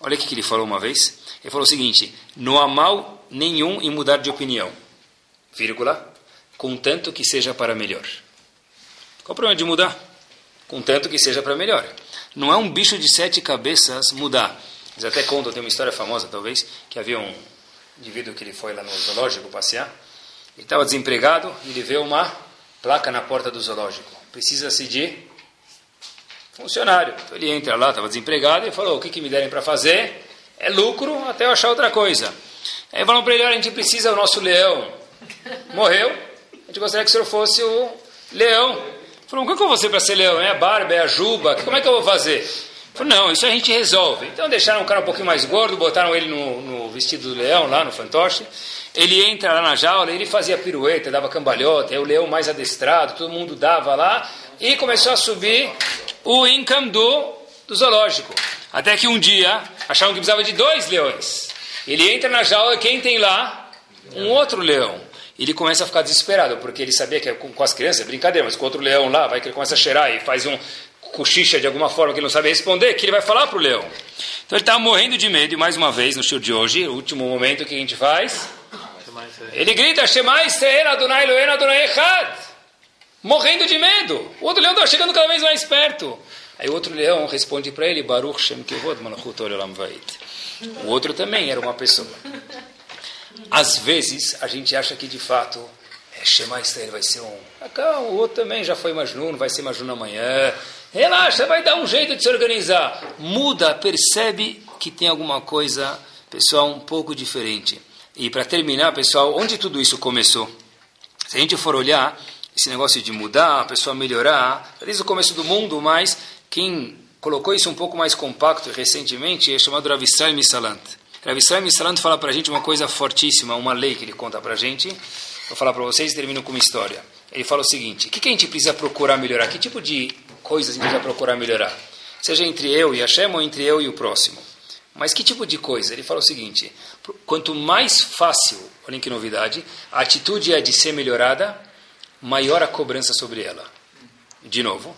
Olha o que ele falou uma vez. Ele falou o seguinte: não há mal nenhum em mudar de opinião, vírgula, contanto que seja para melhor. Qual o problema de mudar? contanto que seja para melhor. Não é um bicho de sete cabeças mudar. Eles até contam, tem uma história famosa talvez, que havia um indivíduo que ele foi lá no zoológico passear, ele estava desempregado e ele vê uma placa na porta do zoológico. Precisa-se de funcionário. Então ele entra lá, estava desempregado, e falou, o que, que me derem para fazer? É lucro até eu achar outra coisa. Aí falaram para ele, a gente precisa, o nosso leão morreu, a gente gostaria que o senhor fosse o leão Falou, o que eu vou para ser leão? É a barba, é a juba, como é que eu vou fazer? Falou, não, isso a gente resolve. Então deixaram o cara um pouquinho mais gordo, botaram ele no, no vestido do leão, lá no fantoche. Ele entra lá na jaula, ele fazia pirueta, dava cambalhota, é o leão mais adestrado, todo mundo dava lá, e começou a subir o income do, do zoológico. Até que um dia acharam que precisava de dois leões. Ele entra na jaula, quem tem lá? Um outro leão ele começa a ficar desesperado, porque ele sabia que com, com as crianças é brincadeira, mas com outro leão lá, vai que ele começa a cheirar e faz um cochicha de alguma forma que ele não sabe responder, que ele vai falar para o leão. Então ele estava morrendo de medo, e mais uma vez, no show de hoje, o último momento que a gente faz, ele grita, Shema Israel Adonai Elohim Adonai Echad, morrendo de medo. O outro leão está chegando cada vez mais perto. Aí o outro leão responde para ele, Baruch Shem Kevod Malachut Olam Vait. O outro também era uma pessoa. Às vezes, a gente acha que de fato, é, Shema Israel vai ser um. O outro também já foi Majnun, vai ser Majnun amanhã. Relaxa, vai dar um jeito de se organizar. Muda, percebe que tem alguma coisa, pessoal, um pouco diferente. E para terminar, pessoal, onde tudo isso começou? Se a gente for olhar esse negócio de mudar, a pessoa melhorar, desde o começo do mundo, mas quem colocou isso um pouco mais compacto recentemente é chamado Rav Israel Misalant. Rav Misalant fala para a gente uma coisa fortíssima, uma lei que ele conta para a gente. Vou falar para vocês e termino com uma história. Ele fala o seguinte: o que, que a gente precisa procurar melhorar? Que tipo de coisas a gente precisa procurar melhorar? Seja entre eu e Hashem ou entre eu e o próximo. Mas que tipo de coisa? Ele fala o seguinte: quanto mais fácil, olhem que novidade, a atitude é de ser melhorada, maior a cobrança sobre ela. De novo,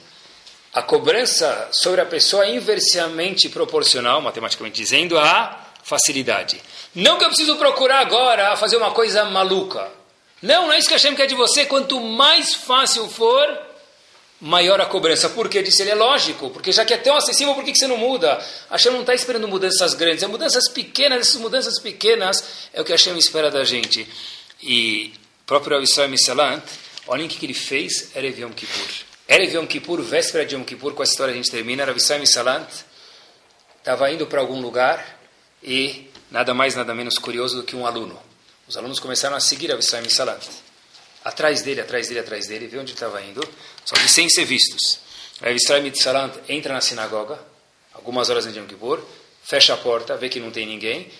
a cobrança sobre a pessoa é inversamente proporcional, matematicamente dizendo, a facilidade. Não que eu preciso procurar agora fazer uma coisa maluca. Não, não é isso que Hashem quer de você. Quanto mais fácil for, maior a cobrança. Por quê? Disse ele, é lógico. Porque já que é tão acessível, por que, que você não muda? Hashem não está esperando mudanças grandes. É mudanças pequenas. Essas mudanças pequenas é o que Hashem espera da gente. E próprio Avissai Misalant, olhem o que, que ele fez, Erev Yom Kippur. Erev Yom Kippur, véspera de Yom Kippur, com essa história a gente termina. Avissai Misalant estava indo para algum lugar e nada mais, nada menos curioso do que um aluno. Os alunos começaram a seguir a Vissai Salat. Atrás dele, atrás dele, atrás dele, vê onde estava indo, só que sem ser vistos. A Vissai Salat entra na sinagoga, algumas horas antes de Yom Kippur, fecha a porta, vê que não tem ninguém,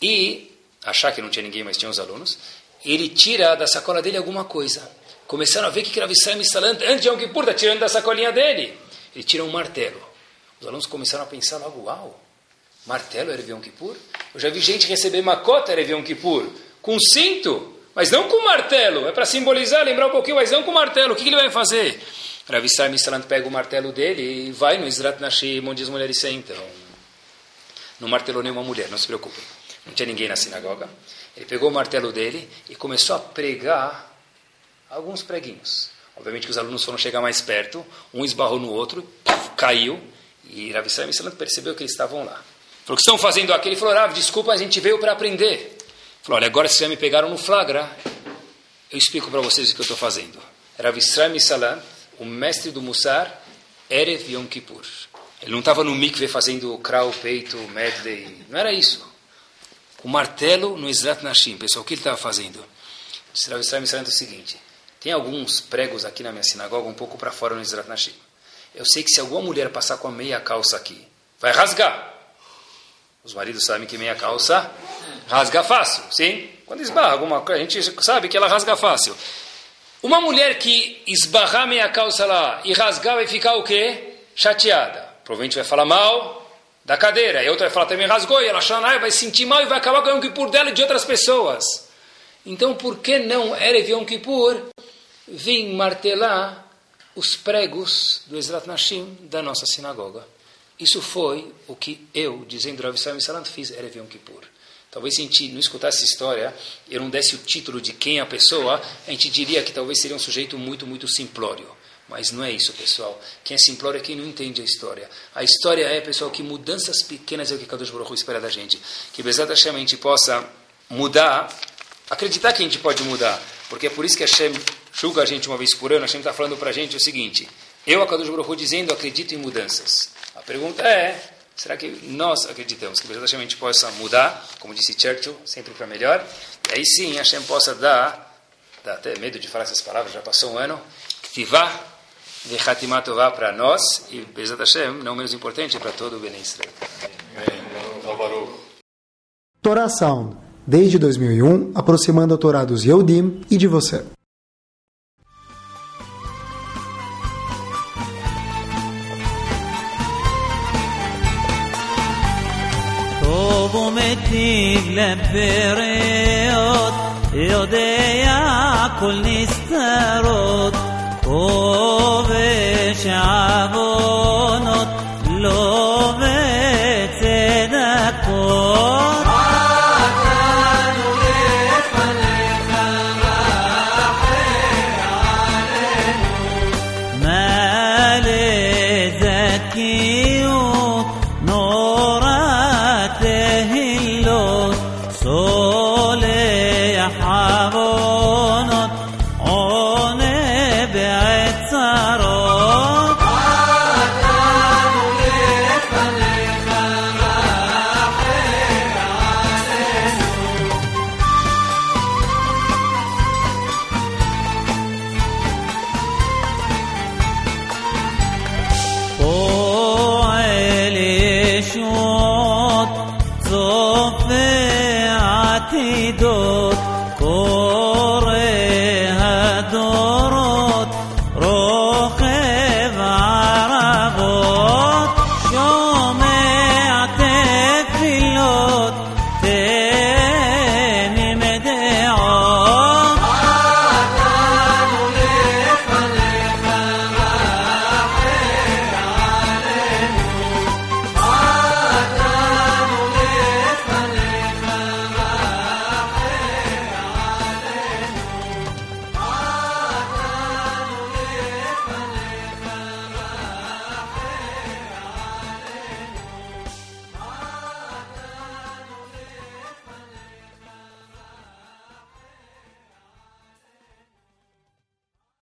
e, achar que não tinha ninguém, mas tinha os alunos, ele tira da sacola dele alguma coisa. Começaram a ver que era Vissai Salat, antes de Yom Kippur, está tirando da sacolinha dele. Ele tira um martelo. Os alunos começaram a pensar logo, uau, Martelo era Yom Kippur? Eu já vi gente receber macota era Yom Kippur, com cinto, mas não com martelo. É para simbolizar, lembrar um pouquinho, mas não com martelo. O que, que ele vai fazer? Rav Israel Misalant pega o martelo dele e vai no Israt Nashim, onde as mulheres sentam. Não martelou nenhuma mulher, não se preocupe. Não tinha ninguém na sinagoga. Ele pegou o martelo dele e começou a pregar alguns preguinhos. Obviamente que os alunos foram chegar mais perto, um esbarrou no outro, caiu, e Rav Israel percebeu que eles estavam lá. Falou, o que estão fazendo aqui? Ele falou, Rav, desculpa, a gente veio para aprender. Falou, olha, agora vocês já me pegaram no flagra, eu explico para vocês o que eu estou fazendo. Rav Israel Salam, o mestre do Mussar, Erev Yom Kippur. Ele não estava no mikve fazendo krau, peito, medley, não era isso. O martelo no Israt Nashim, pessoal, o que ele estava fazendo? Rav Israel me o seguinte, tem alguns pregos aqui na minha sinagoga, um pouco para fora no Israt Nashim. Eu sei que se alguma mulher passar com a meia calça aqui, vai rasgar. Os maridos sabem que meia calça rasga fácil, sim? Quando esbarra alguma coisa, a gente sabe que ela rasga fácil. Uma mulher que esbarrar meia calça lá e rasgar vai ficar o quê? Chateada. Provavelmente vai falar mal da cadeira. E outra vai falar também rasgou e ela ah, vai sentir mal e vai acabar com o Yom Kippur dela e de outras pessoas. Então por que não Erev Yom Kippur vir martelar os pregos do Ezrat Nashim da nossa sinagoga? Isso foi o que eu, dizendo Rav Israel Salant, fiz Erev Yom Kippur. Talvez se a gente não escutasse essa história, eu não desse o título de quem é a pessoa, a gente diria que talvez seria um sujeito muito, muito simplório. Mas não é isso, pessoal. Quem é simplório é quem não entende a história. A história é, pessoal, que mudanças pequenas é o que Kadosh Baruch espera da gente. Que Bezat Hashem a gente possa mudar, acreditar que a gente pode mudar. Porque é por isso que Hashem julga a gente uma vez por ano. Hashem está falando para a gente o seguinte. Eu, a Kadosh Baruch dizendo, acredito em mudanças. A pergunta é, será que nós acreditamos que Hashem a gente possa mudar? Como disse Churchill, sempre para melhor. E aí sim, Hashem possa dar, dá até medo de falar essas palavras, já passou um ano, Ktivá, de Hatimah Tová para nós e Bezat Hashem, não menos importante, para todo o Bnei Israel. Torá Sound, desde 2001, aproximando autorados Yodim e de você. ومتيب لبريوت يوديا كل نستروت وبشعبوت